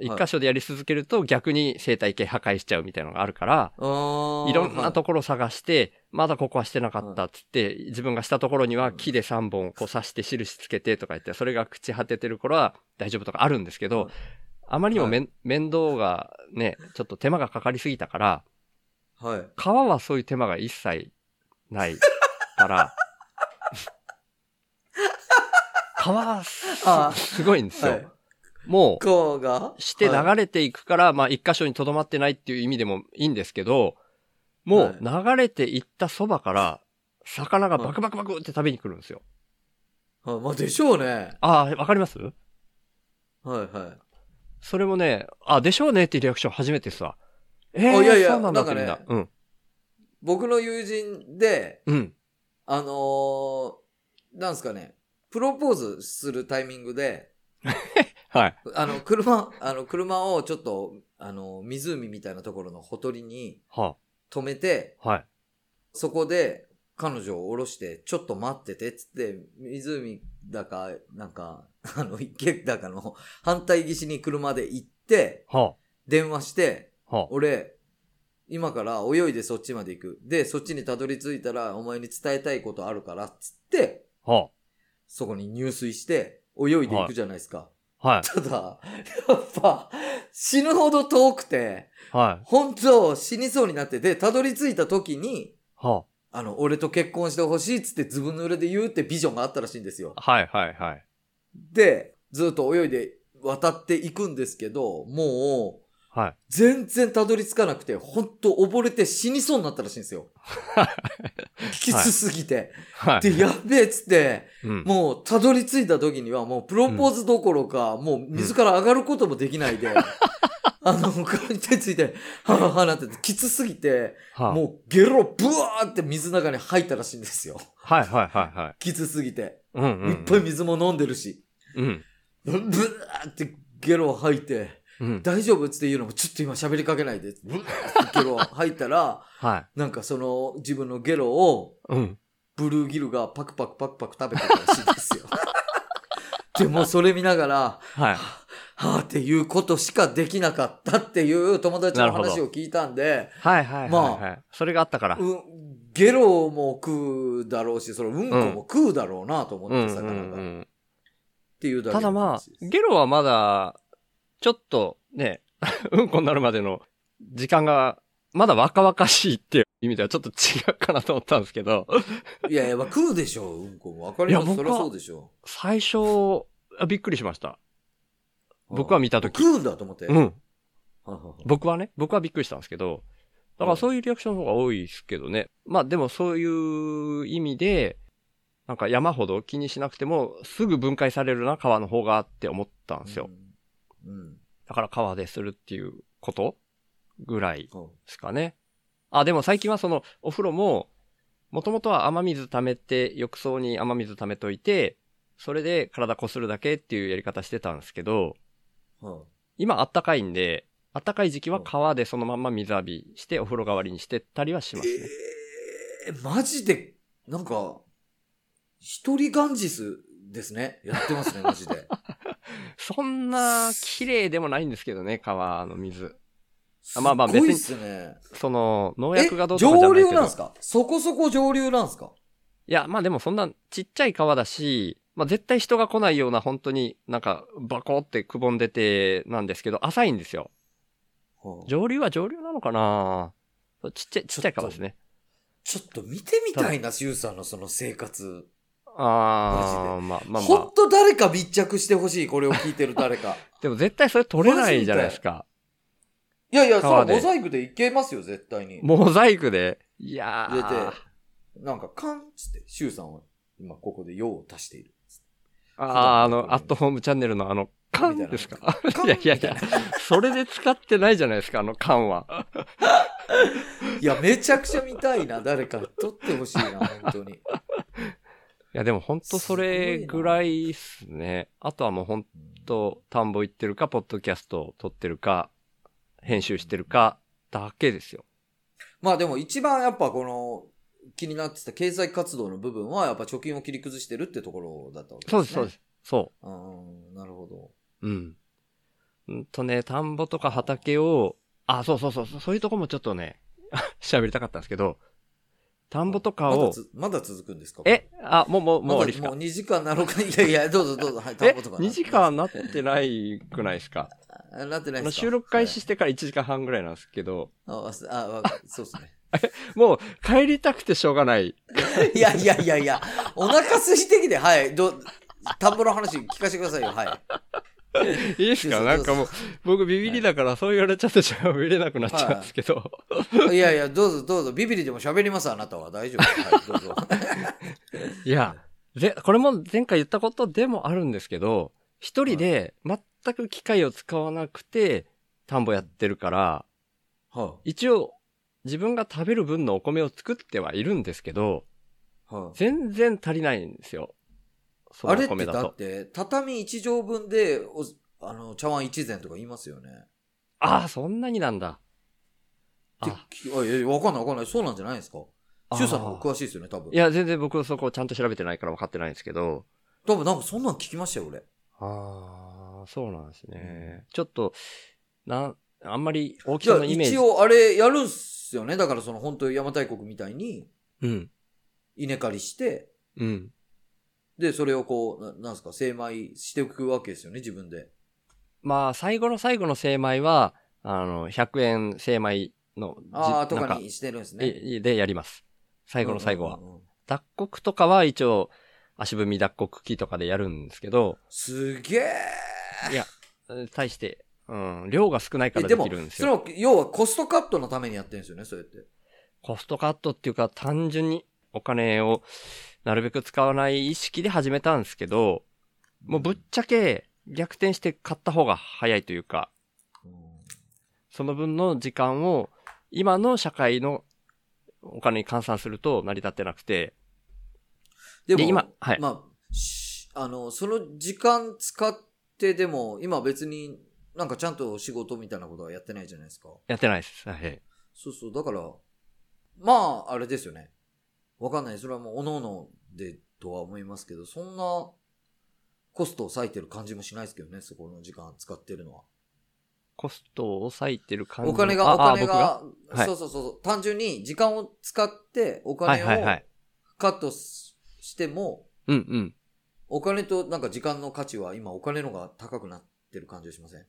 一箇所でやり続けると逆に生態系破壊しちゃうみたいなのがあるから、い。ろんなところを探して、まだここはしてなかったっつって、自分がしたところには木で3本こう刺して印つけてとか言って、それが朽ち果ててる頃は大丈夫とかあるんですけどはい、あまりにも面倒がね、ちょっと手間がかかりすぎたから、はい。川はそういう手間が一切ないから、川はすごいんですよ。はい。も川がう、してはい流れていくから、まあ一箇所に留まってないっていう意味でもいいんですけど、もう流れていったそばから、魚がバクバクバクって食べに来るんですよ。あまあでしょうね。ああ、わかります？はいはい。それもね、あ、でしょうねっていうリアクション初めてさ。えー、あいやいやそうなんだってみんなんか。なうん。僕の友人で、うん。あのー、なんすかね、プロポーズするタイミングで、はい。あの、車、あの、車をちょっと、あの、湖みたいなところのほとりには止めて、あ、はい。そこで彼女を降ろして、ちょっと待ってて、つって、湖だか、なんか、あの、池だかの反対岸に車で行って、は電話して、あ、は俺、今から泳いでそっちまで行く。で、そっちにたどり着いたら、お前に伝えたいことあるから、つって、あ、はそこに入水して、泳いでいくじゃないですか。あ、はい。ただ、やっぱ、死ぬほど遠くて、はい。本当死にそうになってて、たどり着いた時に、はあの、俺と結婚してほしいっつってずぶ濡れで言うってビジョンがあったらしいんですよ。あ、はい、はい、はい。で、ずっと泳いで渡っていくんですけど、もう、はい。全然たどり着かなくて、ほんと溺れて死にそうになったらしいんですよ。きつすぎて。はい。で、やっべえっつって、うん。もうたどり着いた時にはもうプロポーズどころか、もう水から上がることもできないで、あの、手ついて、はぁはぁなってて、きつすぎて、はあ、もうゲロブワーって水の中に入ったらしいんですよ。はい、はい、はい、はい。きつすぎて。うん、うん。いっぱい水も飲んでるし。うん。ブワーってゲロ吐いて、うん。大丈夫？っつって言うのも、ちょっと今喋りかけないで。ブワーってゲロ吐いたら、はなんかその自分のゲロを、い。うん。ブルーギルがパクパクパクパク食べてたらしいんですよ。でもそれ見ながら、はい。はぁっていうことしかできなかったっていう友達の話を聞いたんで、はい、はい、はい。まあはい。それがあったから。うん、ゲロも食うだろうし、そのうんこも食うだろうなと思って、うん、うん、魚が。っうん。ていうだけのただまあゲロはまだ、ちょっとね、うんこになるまでの時間が、まだ若々しいっていう意味ではちょっと違うかなと思ったんですけど、いやいや、まあ食うでしょう、うんこも。わかります。そりゃそうでしょ最初、あびっくりしました。う。僕は見たとき食うんだと思って。うん。僕はね、僕はびっくりしたんですけど、だからそういうリアクションの方が多いですけどね。まあでもそういう意味で、なんか山ほど気にしなくても、すぐ分解されるな川の方がって思ったんですよ。うん。うん。だから川でするっていうこと？ぐらいうんですかね。あ、でも最近はそのお風呂も、もともとは雨水溜めて、浴槽に雨水溜めといて、それで体こするだけっていうやり方してたんですけど、うん今あったかいんで、あったかい時期は川でそのまんま水浴びしてお風呂代わりにしてたりはしますね。えー、マジで、なんか、一人ガンジスですね。やってますね、マジで。そんな綺麗でもないんですけどね、川の水。あまあまあすごいっ別すね。その、農え薬がどうとかじゃ上ないけど。流なんすか？そこそこ上流なんすか？いや、まあでもそんなちっちゃい川だし、まあ絶対人が来ないような本当になんかバコってくぼんでてなんですけど、浅いんですよ。はあ上流は上流なのかな？ちっちゃい、ちっちゃい川ですね。ちょっと見てみたいな、シュウさんのその生活。ああ、まあまあまあほん。と誰か密着してほしい、これを聞いてる誰か。でも絶対それ取れないじゃないですか。いやいや、そ川でれモザイクでいけますよ、絶対に。モザイクで？いや入れてー。、なんか、カンっつって、シュウさんは今ここで用を足している。ああ、あの、アットホームチャンネルのあの、缶ですか？カンいやいやいやそれで使ってないじゃないですか、あの缶は。いや、めちゃくちゃ見たいな、誰か。撮ってほしいな、本当に。いや、でも本当それぐらいっすね。あとはもう本当田んぼ行ってるか、ポッドキャストを撮ってるか、編集してるか、だけですよ。まあでも一番やっぱこの、気になってた経済活動の部分はやっぱ貯金を切り崩してるってところだったわけそうです、そうでですす。そね。うん、なるほど。う。うん。うんとね、田んぼとか畑を、あ、そうそうそう、そういうとこもちょっとね、喋りたかったんですけど、田んぼとかを、まだ続くんですか？え、あ、もう、もう、もうまだ終わりですかもう2時間なのか？いやいや、どうぞどうぞ。はい、田えんぼとか ?2 時間なってないくないですか？あなってないですか？収録開始してから1時間半ぐらいなんですけど、はいあ、すあ、あそうですね。もう帰りたくてしょうがない。いやいやいやいや、お腹空いてきて、はい、ど、田んぼの話聞かせてくださいよ、はい。いいですか？なんかもう、僕ビビりだからそう言われちゃって喋れなくなっちゃうんですけど。いやいや、どうぞどうぞ、ビビリでも喋ります、あなたは。大丈夫。はい、どうぞ。いや、ぜ、これも前回言ったことでもあるんですけど、一人で全く機械を使わなくて、田んぼやってるから、は一応自分が食べる分のお米を作ってはいるんですけど、あは全然足りないんですよ。そあ、あれってだって、畳1畳分で、おあの、茶碗1膳とか言いますよね。ああ、そんなになんだ。あいやわかんないわかんない。そうなんじゃないですか。あーシュウさんの方が詳しいですよね、多分。いや、全然僕そこちゃんと調べてないから分かってないんですけど。多分なんかそんなん聞きましたよ、俺。ああ、そうなんですね。ちょっと、なん、あんまり大きさのイメージ。一応あれやるんすよね。だからその本当邪馬台国みたいにうん。稲刈りして、うん。で、それをこう、ななんすか、精米していくわけですよね、自分で。まあ、最後の最後の精米は、あの、100円精米のじ、ああ、とかにしてるんですね。いでやります。最後の最後は脱穀とかは一応、足踏み脱穀機とかでやるんですけど、すげえ。いや、対して、うん、量が少ないからえでもできるんですよ。その、要はコストカットのためにやってるんですよね、そうやって。コストカットっていうか、単純にお金をなるべく使わない意識で始めたんですけど、もうぶっちゃけ逆転して買った方が早いというか、うんその分の時間を今の社会のお金に換算すると成り立ってなくて、でも、で今はいまあ、しあの、その時間使ってでも、今別になんかちゃんと仕事みたいなことはやってないじゃないですか。やってないです。はい。そうそう、だから、まあ、あれですよね。わかんない。それはもう、おののでとは思いますけど、そんな、コストを割いてる感じもしないですけどね、そこの時間使ってるのは。コストを抑えてる感じお金が、あお金あが、僕はい。そうそうそう、単純に時間を使っておはい金をはいはい。カットししても、うんうん。お金となんか時間の価値は今お金の方が高くなってる感じがしません？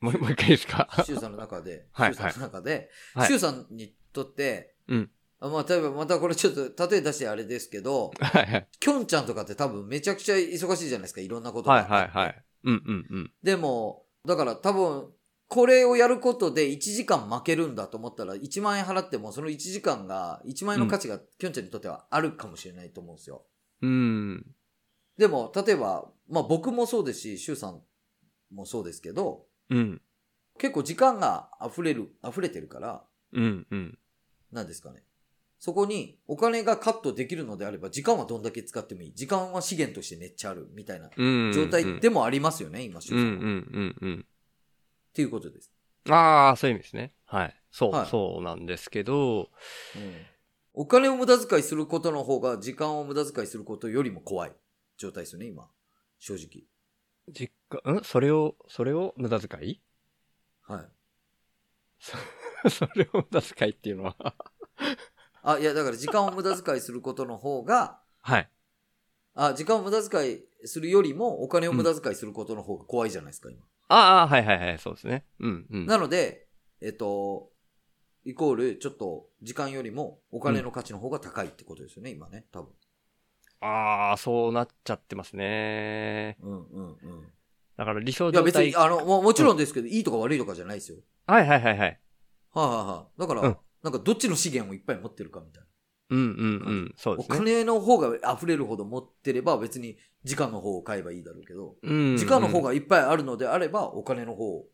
もうもう一回いいですか？周さんの中で、はい周さんの中で、はい。周さんにとって、うん。あまあ、例えばまたこれちょっと例え出してあれですけど、はいはい。きょんちゃんとかって多分めちゃくちゃ忙しいじゃないですか、いろんなことがはい。はいはい。うんうんうん。でも、だから多分、これをやることで1時間負けるんだと思ったら、1万円払ってもその1時間が、1万円の価値がきょんちゃんにとってはあるかもしれないと思うんですよ。うん。でも、例えば、まあ僕もそうですし、周さんもそうですけど、うん。結構時間が溢れる、溢れてるから、うんうん。なんですかね。そこにお金がカットできるのであれば、時間はどんだけ使ってもいい。時間は資源としてめっちゃある、みたいなうん。状態でもありますよね、今、周さんは。うんうんうんうん。っていうことです。ああ、そういう意味ですね。はい。そう、はいそうなんですけど、うんお金を無駄遣いすることの方が時間を無駄遣いすることよりも怖い状態ですよね、今。正直。実家、ん？それを、それを無駄遣い？はい。それを無駄遣いっていうのはあ、いや、だから時間を無駄遣いすることの方が、はい。あ、時間を無駄遣いするよりもお金を無駄遣いすることの方が怖いじゃないですか、今。ああ、はいはいはい、そうですね。うん、うん。なので、えっと、イコール、ちょっと、時間よりもお金の価値の方が高いってことですよね、今ね、多分。ああ、そうなっちゃってますね。うんうんうん。だから理想いや、状態。別に、あの、ももちろんですけど、いいとか悪いとかじゃないですよ。はいはいはいはい。はいはいはい。だから、うんなんかどっちの資源をいっぱい持ってるかみたいな。うんうんうん。そうおですね。金の方が溢れるほど持ってれば別に時間の方を買えばいいだろうけど、うん。時間の方が。がいっぱいあるのであればお金の方を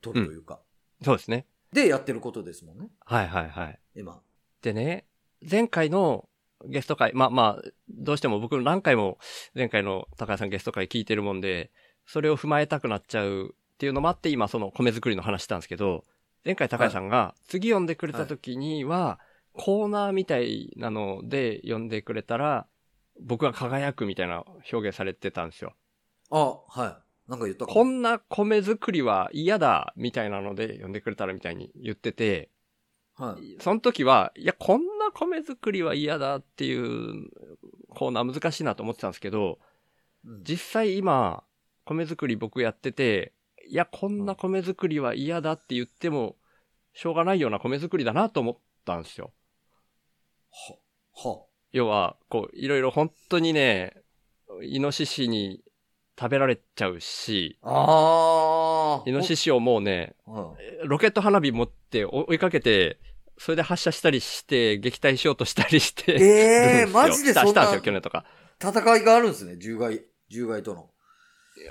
取るというか、そうですね。でやってることですもんね、はいはいはい。今。でね、前回のゲスト会、まあまあ、どうしても僕何回も前回の高谷さんゲスト会聞いてるもんで、それを踏まえたくなっちゃうっていうのもあって、今その米作りの話したんですけど、前回高谷さんが次読んでくれた時には、コーナーみたいなので読んでくれたら、僕が輝くみたいな表現されてたんですよ。あ、はい。なんか言ったかこも。んな米作りは嫌だみたいなので読んでくれたらみたいに言ってて、はい。その時は、いや、こんな米作りは嫌だっていうコーナー難しいなと思ってたんですけど、うん実際今、米作り僕やってて、いや、こんな米作りは嫌だって言っても、しょうがないような米作りだなと思ったんですよ。は、は。要は、こう、いろいろ本当にね、イノシシに食べられちゃうし、あー。イノシシをもうね、はいロケット花火持って追いかけて、それで発射したりして、撃退しようとしたりして、ええー、マジでそんなしたんですよ、去年とか。戦いがあるんですね、獣害、獣害との。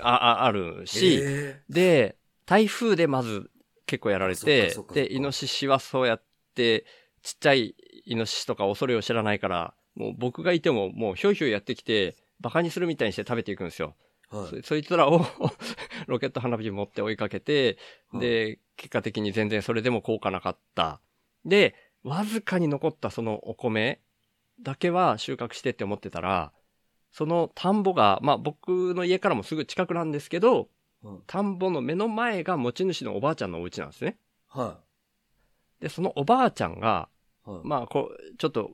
あ、あ、あるし、えで、台風でまず結構やられそてで、イノシシはそうやって、ちっちゃいイノシシとか恐れを知らないから、もう僕がいてももうひょいひょいやってきて、バカにするみたいにして食べていくんですよ。ーはいそそいつらを ロケット花火持って追いかけて、はいで、結果的に全然それでも効果なかった。で、わずかに残ったそのお米だけは収穫してって思ってたら、その田んぼが、まあ僕の家からもすぐ近くなんですけど、はい田んぼの目の前が持ち主のおばあちゃんのお家なんですね。はで、そのおばあちゃんが、い。はい。まあこう、ちょっと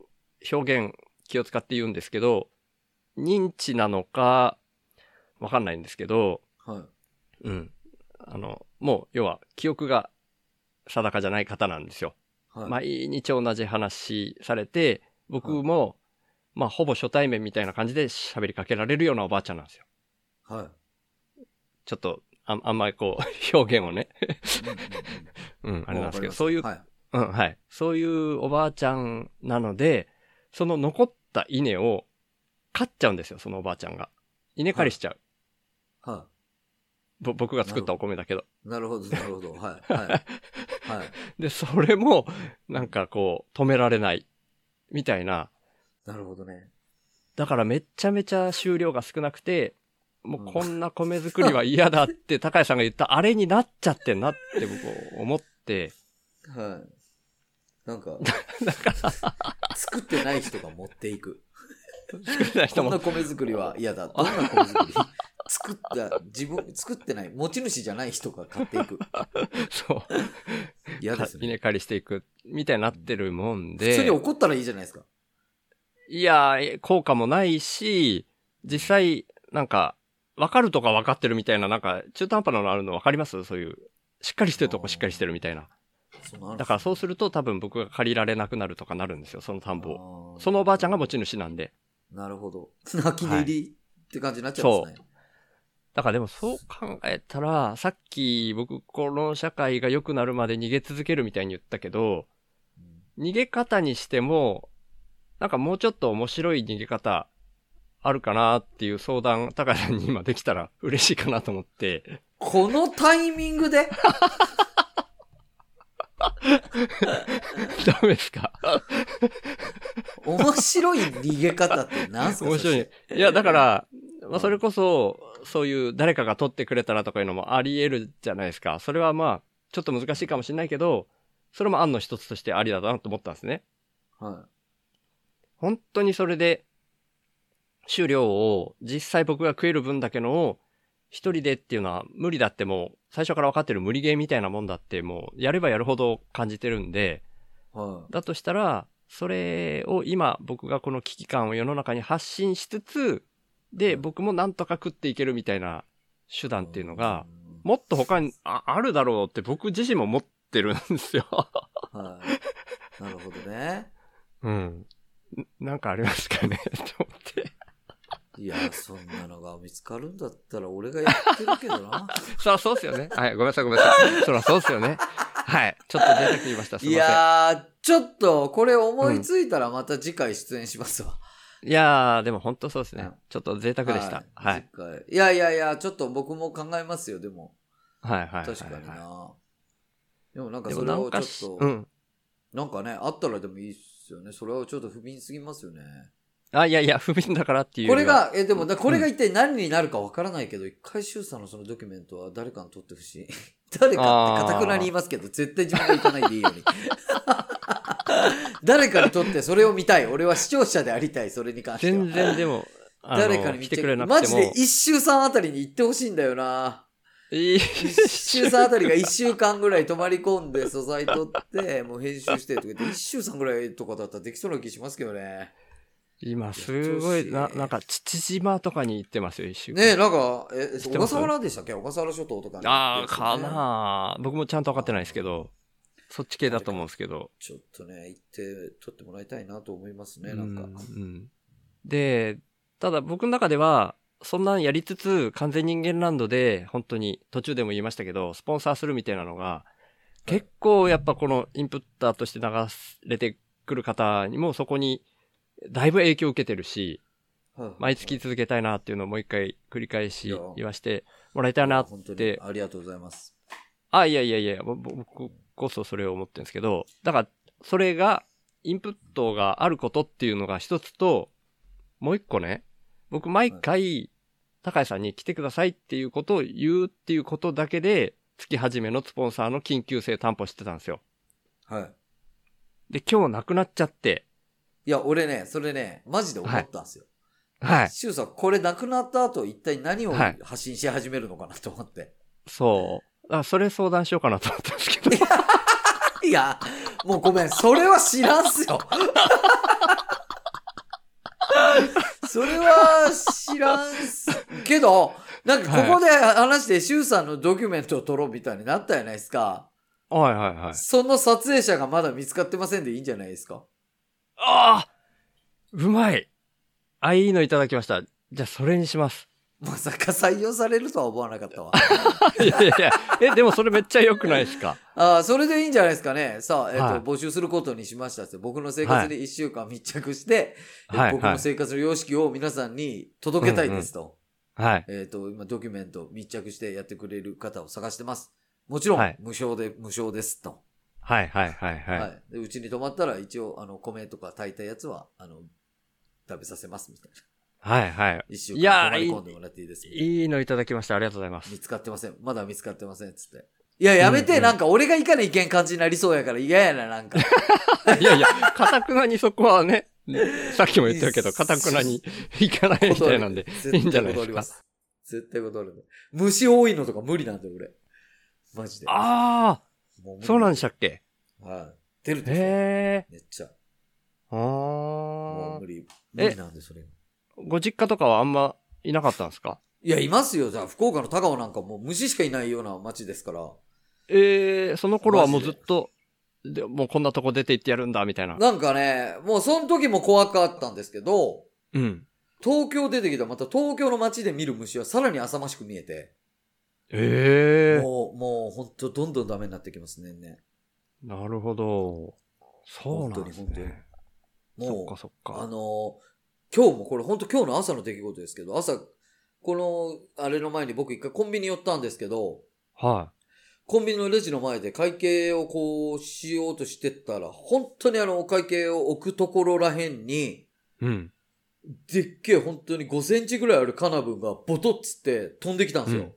表現気を使って言うんですけど、認知なのか、わかんないんですけど、はい。うん。あの、もう、要は、記憶が定かじゃない方なんですよ。はい。毎日同じ話されて、僕も、まあ、ほぼ初対面みたいな感じで喋りかけられるようなおばあちゃんなんですよ。はい。ちょっと、ああんまりこう、表現をね、うんあれなんですけど、そういう、はい。うん、はい。そういうおばあちゃんなので、その残った稲を飼っちゃうんですよ、そのおばあちゃんが。稲刈りしちゃう。はぼ僕が作ったお米だけど。い。なるほど、なるほど。はい。はい。はい。で、それも、なんかこう、止められない。みたいな。なるほどね。だからめっちゃめちゃ収量が少なくて、もうこんな米作りは嫌だって 高谷さんが言ったあれになっちゃってんなって僕思って、はい。なんか、だから、作ってない人が持っていく。作れない人も、こんな米作りは嫌だ。どんな米作り？作った、自分、作ってない、持ち主じゃない人が買っていく。そう、嫌ですね。稲刈りしていく、みたいになってるもんで。普通に怒ったらいいじゃないですか。いや、効果もないし、実際、なんか、わかるとか分かってるみたいな、なんか、中途半端なのあるの分かります？そういう、しっかりしてるとこしっかりしてるみたいな。だからそうすると多分僕が借りられなくなるとかなるんですよ、その田んぼを。をそのおばあちゃんが持ち主なんで。なるほど。泣き寝入りって感じになっちゃうんですね。だからでもそう考えたら、さっき僕この社会が良くなるまで逃げ続けるみたいに言ったけど、逃げ方にしても、なんかもうちょっと面白い逃げ方あるかなっていう相談、高谷さんに今できたら嬉しいかなと思って。このタイミングで？ダメですか？面白い逃げ方って何すか？面白い。いや、だから、まあ、それこそ、そういう誰かが取ってくれたらとかいうのもあり得るじゃないですか。それはまあ、ちょっと難しいかもしれないけど、それも案の一つとしてありだなと思ったんですね。は本当にそれで、収量を実際僕が食える分だけのを一人でっていうのは無理だってもう最初から分かってる無理ゲーみたいなもんだってもうやればやるほど感じてるんで、はだとしたら、それを今僕がこの危機感を世の中に発信しつつ、で、僕もなんとか食っていけるみたいな手い。段っていうのが、うんもっと他にああるだろうって僕自身も思ってるんですよ。はい。なるほどね。うん。んなんかありますかね？と思って。いや、そんなのが見つかるんだったら俺がやってるけどな。そらそうっすよね。はい、ごめんなさいごめんなさい。そらそうっすよね。はい。ちょっと贅沢言いました。すいいません。やー、ちょっとこれ思いついたらまた次回出演しますわ。いやー、でも本当そうですねうん。ちょっと贅沢でした。はい。次回いやいやいや、ちょっと僕も考えますよ、でも。はい、はい。確かにはいはな。でもなんかそれをちょっと、うん。なんかね、あったらでもいいっすよね。それはちょっと不憫すぎますよね。あ、いやいや、不憫だからっていう。これが、え、でも、だこれが一体何になるかわからないけど、一回周さんのそのドキュメントは誰かに撮ってほしい。誰かってかたくなに言いますけど、絶対自分が行かないでいいように。誰かに撮ってそれを見たい。俺は視聴者でありたい、それに関しては。全然でも、誰かに見来てくれなマくても。ジで一周さんあたりに行ってほしいんだよな。一周さんあたりが一週間ぐらい泊まり込んで素材撮って、もう編集してとか言って、一周さんぐらいとかだったらできそうな気しますけどね。今、すごい、な、なんか、父島とかに行ってますよ、一週間。ねえ、なんか、え、小笠原でしたっけ？小笠原諸島とかにああ、行ってかなあ僕もちゃんと分かってないですけど、そっち系だと思うんですけど。ちょっとね、行って撮ってもらいたいなと思いますね、うなんか。うん。で、ただ僕の中では、そんなんやりつつ、完全人間ランドで、本当に、途中でも言いましたけど、スポンサーするみたいなのが、結構やっぱこのインプッターとして流れてくる方にもそこに、だいぶ影響を受けてるし、はい毎月続けたいなっていうのをもう一回繰り返し言わしてもらいたいなって、ありがとうございます。あ、いやいやいや、ぼ僕こそそれを思ってるんですけど、だから、それが、インプットがあることっていうのが一つと、もう一個ね、僕毎回、高谷さんに来てくださいっていうことを言うっていうことだけで、月始めのスポンサーの緊急性担保してたんですよ。はい。で、今日なくなっちゃって、いや、俺ね、それね、マジで思ったんですよ。はい。シュウさん、これなくなった後、一体何をはい発信し始めるのかなと思って。そう。あ、それ相談しようかなと思ったんですけど。いや、もうごめん、それは知らんすよ。それは知らんす。けど、なんかここで話して、シュウさんのドキュメントを撮ろうみたいになったじゃないですか。はいはいはい。その撮影者がまだ見つかってませんでいいんじゃないですか。ああうまいあ、いいのいただきました。じゃあ、それにします。まさか採用されるとは思わなかったわ。いやいやいや、え、でもそれめっちゃ良くないですか？ああ、それでいいんじゃないですかね。さあ、えっ、と、はい募集することにしましたって。僕の生活に1週間密着して、えはい僕の生活の様式を皆さんに届けたいですと。はい。えっ、と、今ドキュメント密着してやってくれる方を探してます。もちろん、はい無償で、無償ですと。はいはいはいはい。はい。でうちに泊まったら一応、あの、米とか炊いたやつは、あの、食べさせますみたいな。はいはい。一週間泊まり込んでもらっていいですかいいのいただきました。ありがとうございます。見つかってません。まだ見つかってません。つって。いや、やめて、うんうんなんか俺が行かないけん感じになりそうやから嫌やな、なんか。いやいや、かたくなにそこはね、さっきも言ったけど、かたくなに 行かないみたいなんで、いいんじゃないですか？絶対断るね。虫多いのとか無理なんだよ、俺。マジで。あもあ、そうなんでししたっけ？はい。出るでしょ。へえ。めっちゃ。ああもう無。理。無理なんで、それ。ご実家とかはあんまいなかったんですか？いや、いますよ。じゃあ、福岡の高尾なんかもう虫しかいないような街ですから。ええその頃はもうずっと、でもうこんなとこ出て行ってやるんだ、みたいな。なんかね、もうその時も怖かったんですけど、うん。東京出てきたらまた東京の街で見る虫はさらに浅ましく見えて、ええもう、もうほんとどんどんダメになってきますね。ねなるほど。そうなんです本当にね。もそっかそっあか。の、今日もこれ本当今日の朝の出来事ですけど、朝、この、あれの前に僕一回コンビニ寄ったんですけど、はコンビニのレジの前で会計をこうしようとしてったら、本当にあのお会計を置くところらへんに、い。うん。でっけえ本当に5センチぐらいあるカナブンがボトッつって飛んできたんですよ。うん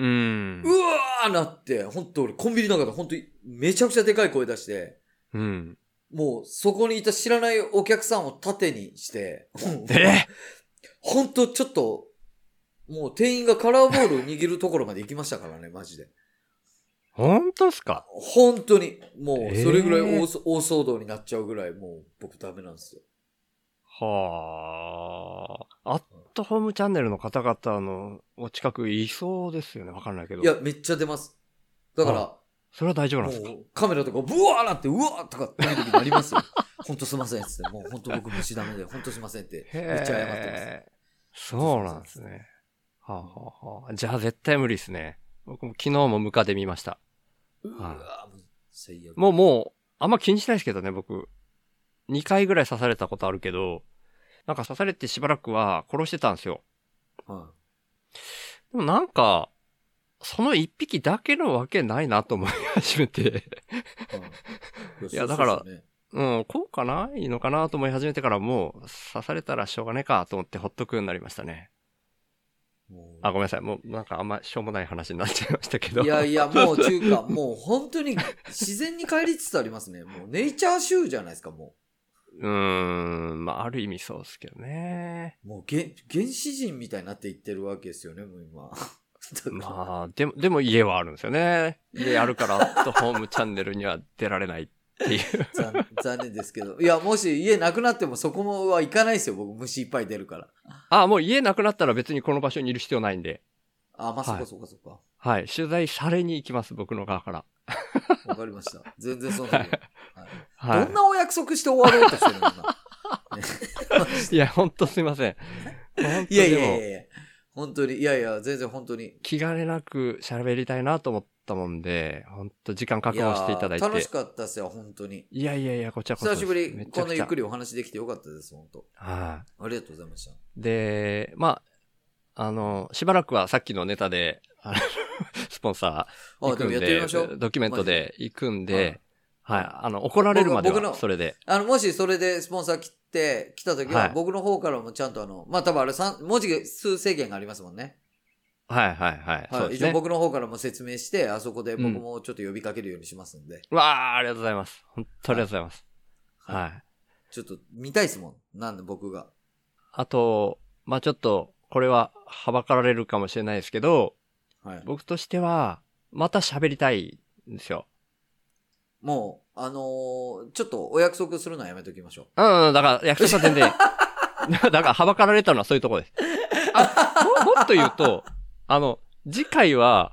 う。わーなって、本当俺コンビニの中で本当にめちゃくちゃでかい声出して、うん。もうそこにいた知らないお客さんを盾にして、え？ほんとちょっと、もう店員がカラーボールを握るところまで行きましたからね、マジで。本当ですか？本当に、もうそれぐらい大,、えー大騒動になっちゃうぐらい、もう僕ダメなんですよ。はあ。アットホームチャンネルの方々のお近くいそうですよね。わかんないけど。いや、、めっちゃ出ます。だから、あそれは大丈夫なんですか？カメラとかブワーなって、うわーとかって見る時もありますよ。ほんとすいませんっつって、もうほんと僕虫ダメで、ほんとすいませんって、めっちゃ謝ってます。そうなんですね。はあ、はあはあ、じゃあ絶対無理ですね。僕も昨日もムカで見ました。うわーもう最悪。もうもう、あんま気にしないですけどね、僕。2回ぐらい刺されたことあるけど、なんか刺されてしばらくは殺してたんですよ。はでもなんか、その一匹だけのわけないなと思い始めて。いはいいやだからそうん、こうかないいのかなと思い始めてからもう刺されたらしょうがねえかと思ってほっとくようになりましたね。あ、ごめんなさい。もうなんかあんましょうもない話になっちゃいましたけど。いやいや、もう 中華、もう本当に自然に帰りつつありますね。もうネイチャーシューじゃないですか、もうーん、まあある意味そうですけどね。う。もう原原始人みたいになっていってるわけですよね、もう今。まあ、でも、でも家はあるんですよね。家あるから、アットホームチャンネルには出られないっていう。残残念ですけど。いや、もし家なくなってもそこもは行かないですよ、僕。虫いっぱい出るから。あ、もう家なくなったら別にこの場所にいる必要ないんで。あ、まあ、そっはいかそっかそっか。はい。取材されに行きます、僕の側から。わかりました。全然そんなに、はいはい。どんなお約束して終わろうとしてるの？いや、ほんとすいません。本当いやいやいやいや。本当に、いやいや、全然本当に。気兼ねなく喋りたいなと思ったもんで、ほんと時間確保していただいて。やー楽しかったですよ、本当に。いやいやいや、こちらこそ。久しぶりこんなゆっくりお話できてよかったです、本当。はありがとうございました。い。で、まあ、あの、しばらくはさっきのネタで、あのスポンサー行あ、でもくんやってみましょで、う。ドキュメントで行くんで、ははいい、あの、怒られるまで僕のは、それで。あの、もしそれでスポンサー切って、来た時は、はい僕の方からもちゃんとあの、まあ、多分あれ三文字数制限がありますもんね。はいはいはい。はい。一応僕の方からも説明して、あそこで僕もちょっと呼びかけるようにしますんで。わあ、ありがとうございます。本当ありがとうございます。はいはい。ちょっと見たいですもん。なんで僕が。あと、まあちょっと、これは、はばかられるかもしれないですけど、はい。僕としては、また喋りたいんですよ。もう、あのーちょっとお約束するのはやめときましょうん、うんだから、約束は全然。だから、はばかられたのはそういうところです。もっと言うと、あの、次回は、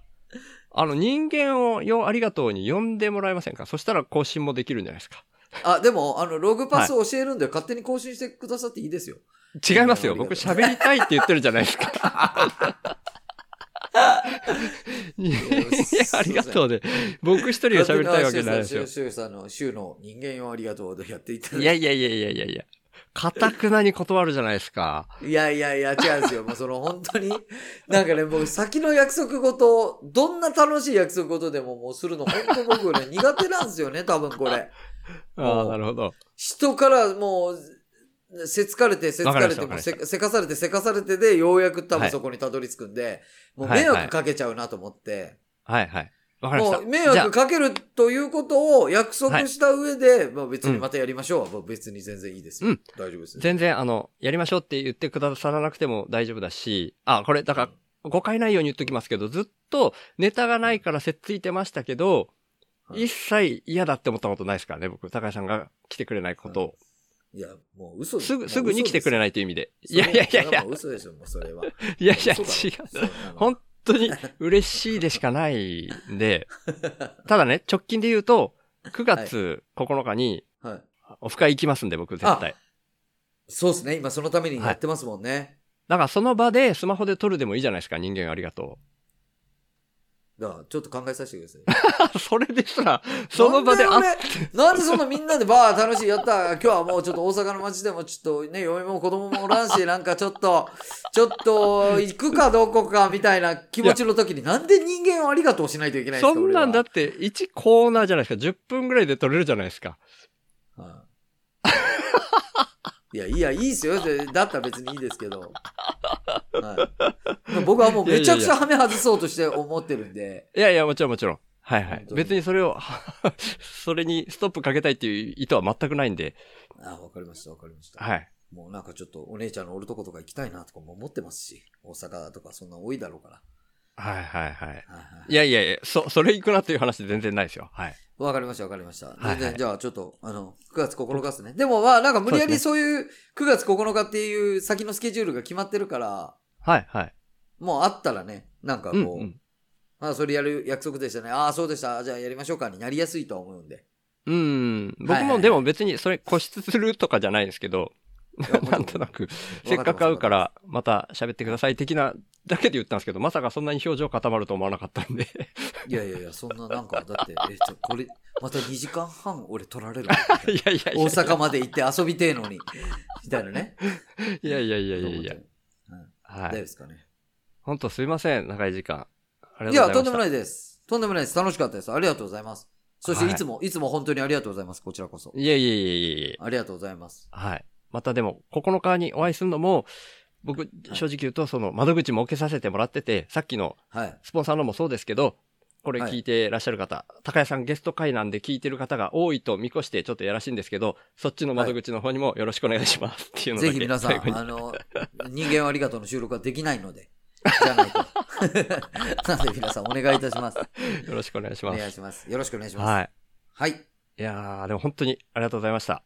あの、人間をよ、ありがとうに呼んでもらえませんか？そしたら更新もできるんじゃないですか。う。あ、でも、あの、ログパスを教えるんで、勝手に更新してくださっていいですよ。違いますよ。僕喋りたいって言ってるじゃないですか。いや ありがとうで。僕一人が喋りたいわけないですよ。シュウさんの週の人間よありがとうでやっていただいていやいやいやいやいやいや。かたくなに断るじゃないですか。いやいやいや、違うんですよ。もうその本当に、なんかね、僕先の約束事、どんな楽しい約束事でももうするの、本当僕ね、苦手なんですよね、多分これ。ああ、なるほど。人からもう、せつかれて、せつかれて、せせかされて、せかされてで、ようやく多はい分そこにたどり着くんで、もうはい迷惑かけちゃうなと思って、はいはい。わかりました。もう迷惑かけるということを約束した上で、まあ別にまたやりましょうは、もう別に全然いいですよ。うん大丈夫です。全然、あの、やりましょうって言ってくださらなくても大丈夫だし、あ、これ、だから、誤解ないように言っときますけど、ずっとネタがないからせっついてましたけど、はい一切嫌だって思ったことないですからね、僕。高橋さんが来てくれないことを。いや、もう嘘すぐ、すぐに来てくれない。という意味で。いやいやいやいや嘘でしょ、もうそれは。いやいや、違う。本当に嬉しいでしかないんで、ただね、直近で言うと、9月9日にはい。オフ会行きますんで、僕絶対。そうですね。今そのためにやってますもんね。だからその場でスマホで撮るでもいいじゃないですか、人間ありがとだから、ちょっと考えさせてください。う。それでしたら、その場で、あなんで俺なんでそんなみんなでバー楽しい、やった、今日はもうちょっと大阪の街でもちょっとね、嫁も子供もおらんし、なんかちょっと、ちょっと、行くかどこかみたいな気持ちの時に、なんで人間をありがとうしないといけないんですかそんなんだっ俺て1コーナーじゃないですか。10分ぐらいで撮れるじゃないですか。ははいいや、いや、いいっすよ。でだったら別にいいですけど。はい、僕はもうめちゃくちゃハメ外そうとして思ってるんで。いやいや、もちろんもちろん。はいはい。別にそれを、それにストップかけたいっていう意図は全くないんで、あ、わかりました、わかりました。はい。もうなんかちょっとお姉ちゃんのおるとことか行きたいなとかも思ってますし、大阪とかそんな多いだろうから。はいはいはい。はいはいいやいやいや、そ、それ行くなっていう話全然ないですよ。はい。わかりました、わかりました。はい全然、じゃあちょっと、あの、9月9日ですね。でもまあ、なんか無理やりそういう9月9日っていう先のスケジュールが決まってるから、はいはい。もうあったらね、なんかこう、うんうん。まあそれやる約束でしたね。ああ、そうでした。じゃあやりましょうかになりやすいとは思うんで。うん。はい僕はいはいもでも別にそれ固執するとかじゃないですけど、なんとなく、せっかく会うから、また喋ってください的なだけで言ったんですけど、まさかそんなに表情固まると思わなかったんで。いやいやいや、そんななんか、だって、え、ちょ、これ、また2時間半俺取られる いやいやいや。大阪まで行って遊びてえのに。みたいなね。いやいやいやいやいや。うんはい。大丈夫ですかね？本当すいません、長い時間。ありいや、とんでもいないです。とんでもないです。楽しかったです。ありがとうございます。そしてはいいつも、いつも本当にありがとうございます。こちらこそ。いやいやいやいやいやありがとうございます。はい。またでも、9日にお会いするのも、僕、正直言うと、その窓口も受けさせてもらってて、さっきのはい。スポンサーのもそうですけど、これはい聞いてらっしゃる方、高谷さんゲスト会なんで聞いてる方が多いと見越してちょっとやらしいんですけど、そっちの窓口の方にもよろしくお願いしますっていうのだけぜひ皆さん、あの、人間はありがとうの収録はできないので、じゃないと。なので皆さんお願いいたします。よろしくお願いしおます。願いします。よろしくお願いします。はい。はい。いいやー、でも本当にありがとうございました。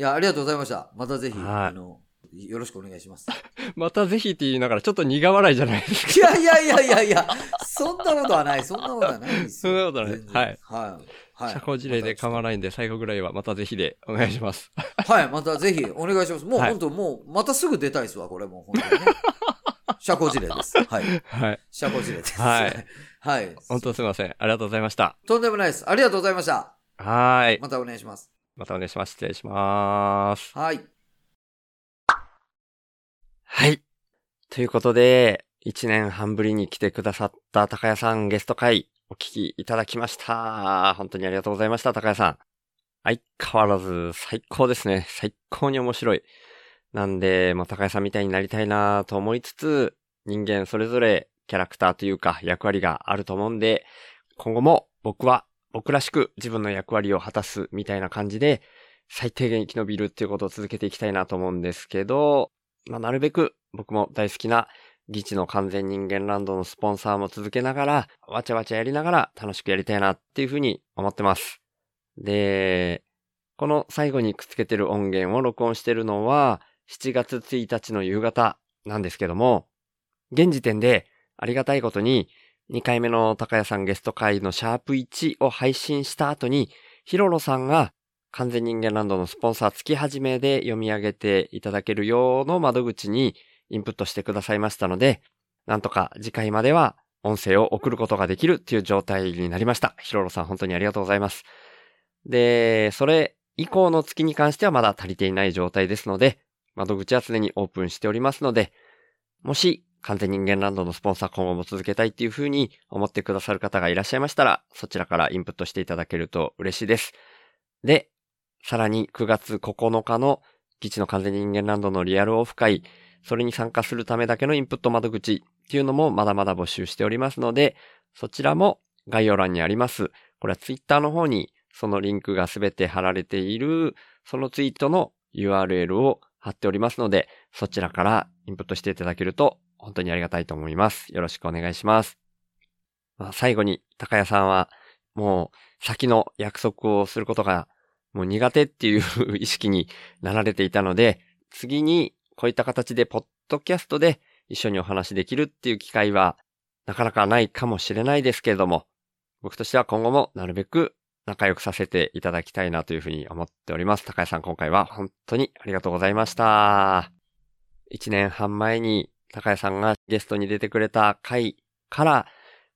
や、ありがとうございました。またぜひ、はいあの、よろしくお願いします。またぜひって言いながらちょっと苦笑いじゃないですか。いやいやいやいやいや、そんなことはない。そんなことはないですよ。そんなことはない全然はい。はい。はい。社交辞令で構わまないんで、最後ぐらいはまたぜひでお願いします。た はい、またぜひお願いします。もうはい本当、もう、またすぐ出たいですわ、これもう本当にね。社交辞令です。はい。はい。社交辞令です。はい。はい。本当すいません。ありがとうございました。とんでもないです。ありがとうございました。はーい。またお願いします。またお願いします。失礼します。はい。はい。ということで、一年半ぶりに来てくださった高谷さんゲスト会お聞きいただきました。本当にありがとうございました、高谷さん。相変わらず最高ですね。最高に面白い。なんで、まあ、高谷さんみたいになりたいなと思いつつ、人間それぞれキャラクターというか役割があると思うんで、今後も僕は僕らしく自分の役割を果たすみたいな感じで、最低限生き延びるっていうことを続けていきたいなと思うんですけど、まあ、なるべく僕も大好きなギチの完全人間ランドのスポンサーも続けながら、わちゃわちゃやりながら楽しくやりたいなっていうふうに思ってます。で、この最後にくっつけてる音源を録音してるのは7月1日の夕方なんですけども、現時点でありがたいことに2回目の高谷さんゲスト会のシャープ1を配信した後に、ヒロロさんが完全人間ランドのスポンサー月始めで読み上げていただけるようの窓口にインプットしてくださいましたので、なんとか次回までは音声を送ることができるっていう状態になりました。ヒロロさん本当にありがとうございます。で、それ以降の月に関してはまだ足りていない状態ですので、窓口は常にオープンしておりますので、もし完全人間ランドのスポンサー今後も続けたいっていうふうに思ってくださる方がいらっしゃいましたら、そちらからインプットしていただけると嬉しいです。で、さらに9月9日の基地の完全人間ランドのリアルオフ会、それに参加するためだけのインプット窓口っていうのもまだまだ募集しておりますので、そちらも概要欄にあります。これはツイッターの方にそのリンクがすべて貼られている、そのツイートの URL を貼っておりますので、そちらからインプットしていただけると本当にありがたいと思います。よろしくお願いします。まあ、最後に高谷さんはもう先の約束をすることがもう苦手っていう 意識になられていたので、次にこういった形でポッドキャストで一緒にお話できるっていう機会はなかなかないかもしれないですけれども、僕としては今後もなるべく仲良くさせていただきたいなというふうに思っております。高谷さん今回は本当にありがとうございました。一年半前に高谷さんがゲストに出てくれた回から、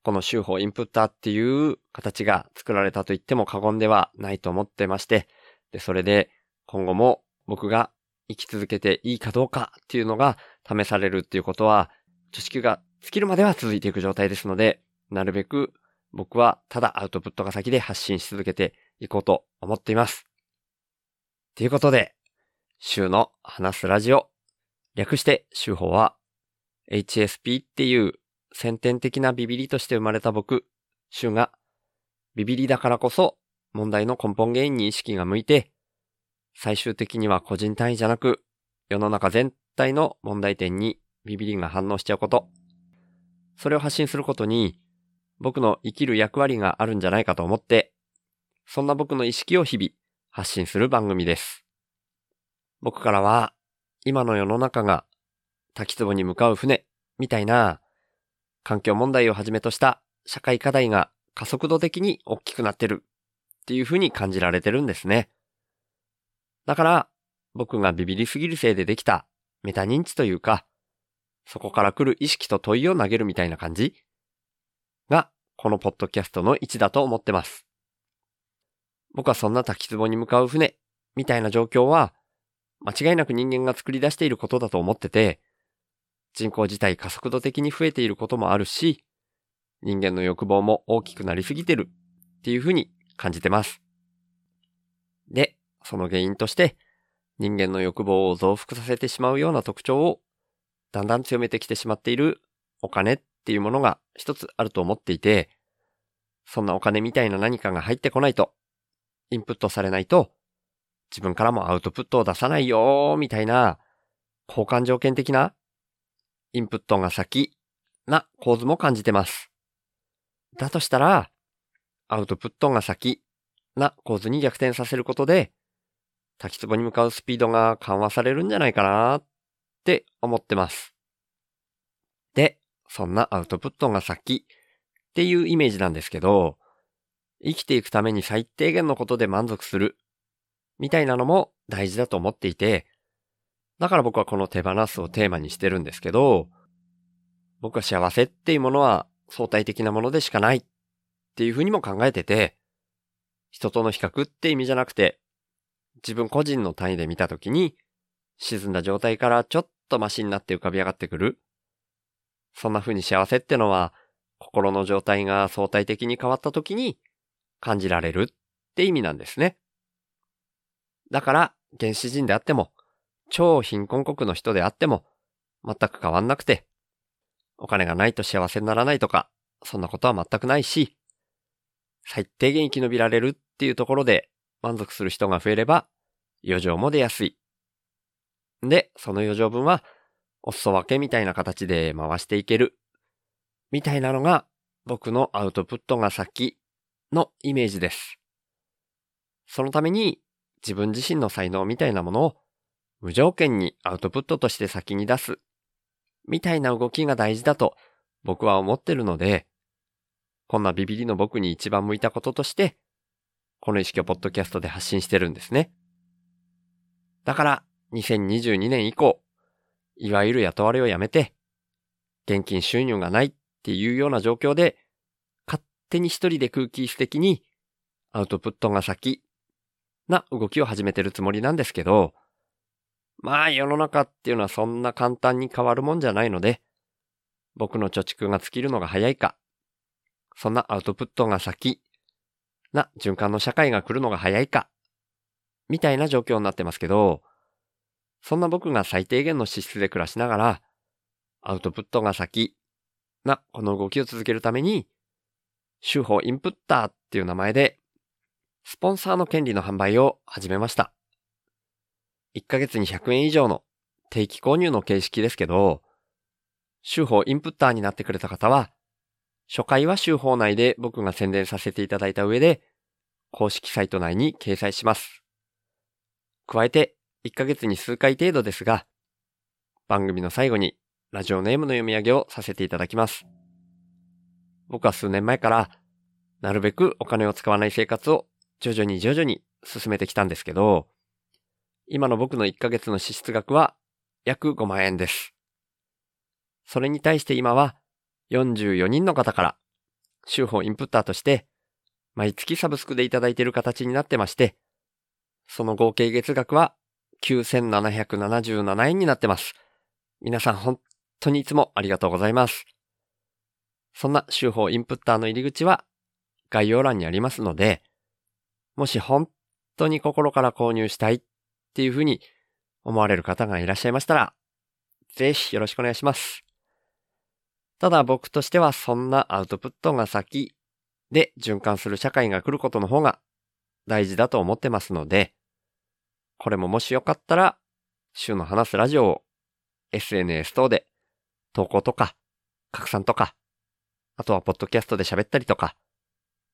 この週報インプッターっていう形が作られたと言っても過言ではないと思ってまして、で、それで今後も僕が生き続けていいかどうかっていうのが試されるっていうことは、知識が尽きるまでは続いていく状態ですので、なるべく僕はただアウトプットが先で発信し続けていこうと思っています。ということで、週の話すラジオ、略して週報は HSP っていう先天的なビビリとして生まれた僕、週がビビりだからこそ問題の根本原因に意識が向いて、最終的には個人単位じゃなく、世の中全体の問題点にビビりが反応しちゃうこと。それを発信することに、僕の生きる役割があるんじゃないかと思って、そんな僕の意識を日々発信する番組です。僕からは、今の世の中が滝壺に向かう船みたいな環境問題をはじめとした社会課題が加速度的に大きくなってるっていう風に感じられてるんですね。だから僕がビビりすぎるせいでできたメタ認知というか、そこから来る意識と問いを投げるみたいな感じがこのポッドキャストの位置だと思ってます。僕はそんな滝壺に向かう船みたいな状況は間違いなく人間が作り出していることだと思ってて、人口自体加速度的に増えていることもあるし、人間の欲望も大きくなりすぎてるっていうふうに感じてます。で、その原因として、人間の欲望を増幅させてしまうような特徴をだんだん強めてきてしまっているお金っていうものが一つあると思っていて、そんなお金みたいな何かが入ってこないと、インプットされないと、自分からもアウトプットを出さないよーみたいな、交換条件的な、インプットが先な構図も感じてます。だとしたら、アウトプットが先な構図に逆転させることで、滝壺に向かうスピードが緩和されるんじゃないかなって思ってます。で、そんなアウトプットが先っていうイメージなんですけど、生きていくために最低限のことで満足するみたいなのも大事だと思っていて、だから僕はこの手放すをテーマにしてるんですけど、僕は幸せっていうものは相対的なものでしかないっていうふうにも考えてて、人との比較って意味じゃなくて、自分個人の単位で見たときに、沈んだ状態からちょっとマシになって浮かび上がってくる。そんな風に幸せってのは、心の状態が相対的に変わったときに感じられるって意味なんですね。だから、原始人であっても、超貧困国の人であっても、全く変わんなくて、お金がないと幸せにならないとか、そんなことは全くないし、最低限生き延びられるっていうところで満足する人が増えれば、余剰も出やすい。で、その余剰分は、お裾分けみたいな形で回していける。みたいなのが、僕のアウトプットが先のイメージです。そのために、自分自身の才能みたいなものを無条件にアウトプットとして先に出す。みたいな動きが大事だと僕は思ってるので、こんなビビリの僕に一番向いたこととして、この意識をポッドキャストで発信してるんですね。だから、2022年以降、いわゆる雇われをやめて、現金収入がないっていうような状況で、勝手に一人で空気質的にアウトプットが先な動きを始めてるつもりなんですけど、まあ世の中っていうのはそんな簡単に変わるもんじゃないので、僕の貯蓄が尽きるのが早いか、そんなアウトプットが先な循環の社会が来るのが早いか、みたいな状況になってますけど、そんな僕が最低限の資質で暮らしながら、アウトプットが先なこの動きを続けるために、手法インプッターっていう名前で、スポンサーの権利の販売を始めました。1ヶ月に100円以上の定期購入の形式ですけど、手法インプッターになってくれた方は、初回は手法内で僕が宣伝させていただいた上で、公式サイト内に掲載します。加えて、1ヶ月に数回程度ですが、番組の最後にラジオネームの読み上げをさせていただきます。僕は数年前から、なるべくお金を使わない生活を徐々に徐々に進めてきたんですけど、今の僕の1ヶ月の支出額は約5万円です。それに対して今は44人の方から、週報インプッターとして、毎月サブスクでいただいている形になってまして、その合計月額は9777円になってます。皆さん本当にいつもありがとうございます。そんな週報インプッターの入り口は概要欄にありますので、もし本当に心から購入したいっていうふうに思われる方がいらっしゃいましたら、ぜひよろしくお願いします。ただ僕としてはそんなアウトプットが先で循環する社会が来ることの方が大事だと思ってますので、これももしよかったら、週の話すラジオを SNS 等で投稿とか拡散とか、あとはポッドキャストで喋ったりとか、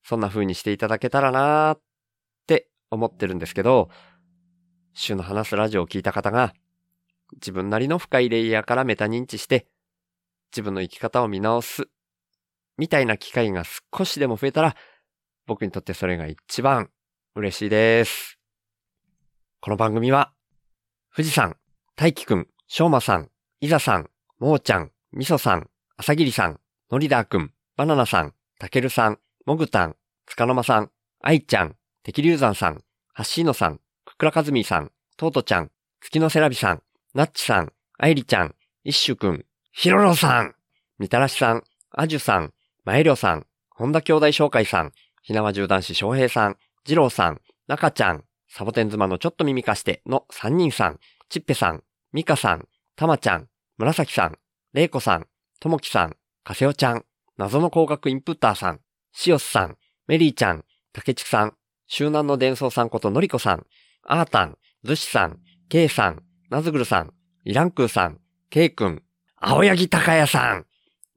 そんな風にしていただけたらなーって思ってるんですけど、週の話すラジオを聞いた方が、自分なりの深いレイヤーからメタ認知して、自分の生き方を見直す、みたいな機会が少しでも増えたら、僕にとってそれが一番嬉しいです。この番組は、富士山、大輝くん、しょうまさん、いざさん、もーちゃん、みそさん、あさぎりさん、のりだーくん、バナナさん、たけるさん、もぐたん、つかのまさん、あいちゃん、てきりゅうざんさん、はっしーのさん、くくらかずみさん、とうとちゃん、月のせらびさん、なっちさん、あいりちゃん、いっしゅくん、ひろろさん、みたらしさん、あじゅさん、まえりょさん、本田兄弟紹介さん、ひなわじゅう男子翔平さん、じろうさん、なかちゃん、サボテン妻のちょっと耳かしての3人さん、ちっぺさん、みかさん、たまちゃん、紫さん、れいこさん、ともきさん、かせおちゃん、謎の工学インプッターさん、しおすさん、メリーちゃん、たけちくさん、周南の伝送さんことのりこさん、あーたん、ずしさん、けいさん、なずぐるさん、イランクーさん、けいくん、青柳高也さん、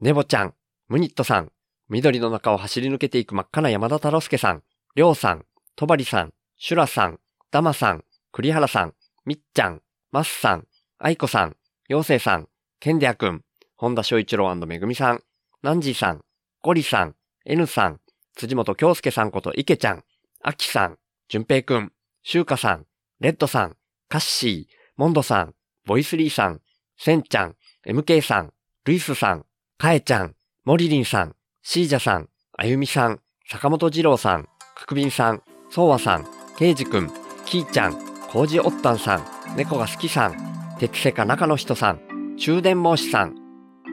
ねぼちゃん、ムニットさん、緑の中を走り抜けていく真っ赤な山田太郎介さん、りょうさん、とばりさん、シュラさん、ダマさん、栗原さん、みっちゃん、マスさん、あいこさん、ようせいさん、ケンデアくん、本田翔一郎めぐみさん、ナンジーさん、ゴリさん、N さん、辻本京介さんこと池ちゃん、アキさん、淳平くん、シュウカさん、レッドさん、カッシー、モンドさん、ボイスリーさん、センちゃん、MK さん、ルイスさん、カエちゃん、モリリンさん、シージャさん、あゆみさん、坂本二郎さん、ククビンさん、ソウワさん、ケイジくん、キーちゃん、コージオッタンさん、猫が好きさん、鉄セカ中の人さん、中電申しさん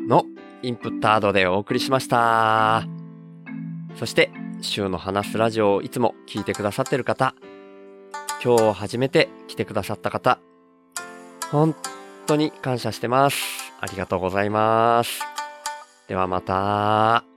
のインプットアードでお送りしました。そして、週の話すラジオをいつも聞いてくださってる方、今日初めて来てくださった方、本当に感謝してます。ありがとうございます。ではまた。